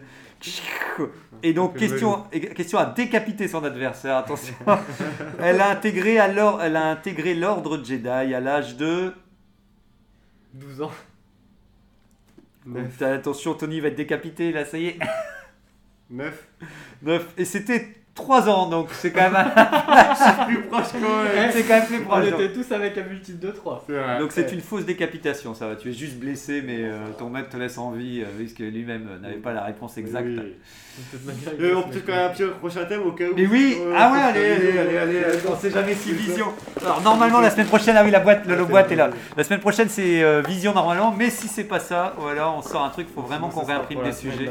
Et donc, question, question à décapiter son adversaire, attention. Elle a intégré alors, elle a intégré l'ordre Jedi à l'âge de. 12 ans. Attention, Tony va être décapité, là, ça y est. 9. 9. Et c'était 3 ans, donc c'est quand même, Plus proche quand même. c'est quand même plus On proche. donc. était tous avec un multiple de 3. C'est vrai. Donc c'est une fausse décapitation, ça va. Tu es juste blessé, mais euh, ton maître te laisse en vie, euh, puisque lui-même euh, n'avait pas la réponse exacte. Oui. Et on peut quand même un petit prochain thème au cas où. Mais oui, ah ouais, allez, allez, allez, allez, allez, on sait jamais si Vision. Alors normalement la semaine prochaine, ah oui, la boîte, le, le boîte est là. La semaine prochaine c'est euh, Vision normalement, mais si c'est pas ça, voilà, on sort un truc, faut vraiment qu'on réimprime des sujets.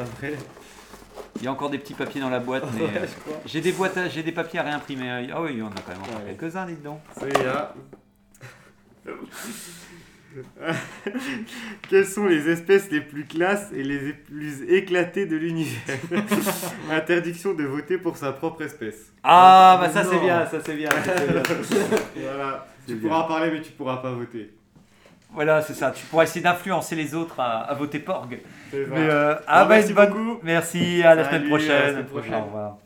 Il y a encore des petits papiers dans la boîte, mais euh, Ouais, j'ai des boîtes, j'ai des papiers à réimprimer. Ah oui, il y en a quand même encore quelques-uns, dites donc. Ça y est, là. Quelles sont les espèces les plus classes et les plus éclatées de l'univers? Interdiction de voter pour sa propre espèce. Ah bah ça c'est bien, ça c'est bien. ça, c'est bien. Voilà. C'est Tu bien. pourras parler, mais tu pourras pas voter. Voilà, c'est ça. Tu pourras essayer d'influencer les autres à, à voter Porg. Mais euh, ah bah, merci bonne- beaucoup. Merci, à la Salut, semaine à la prochaine. semaine prochaine. Au revoir.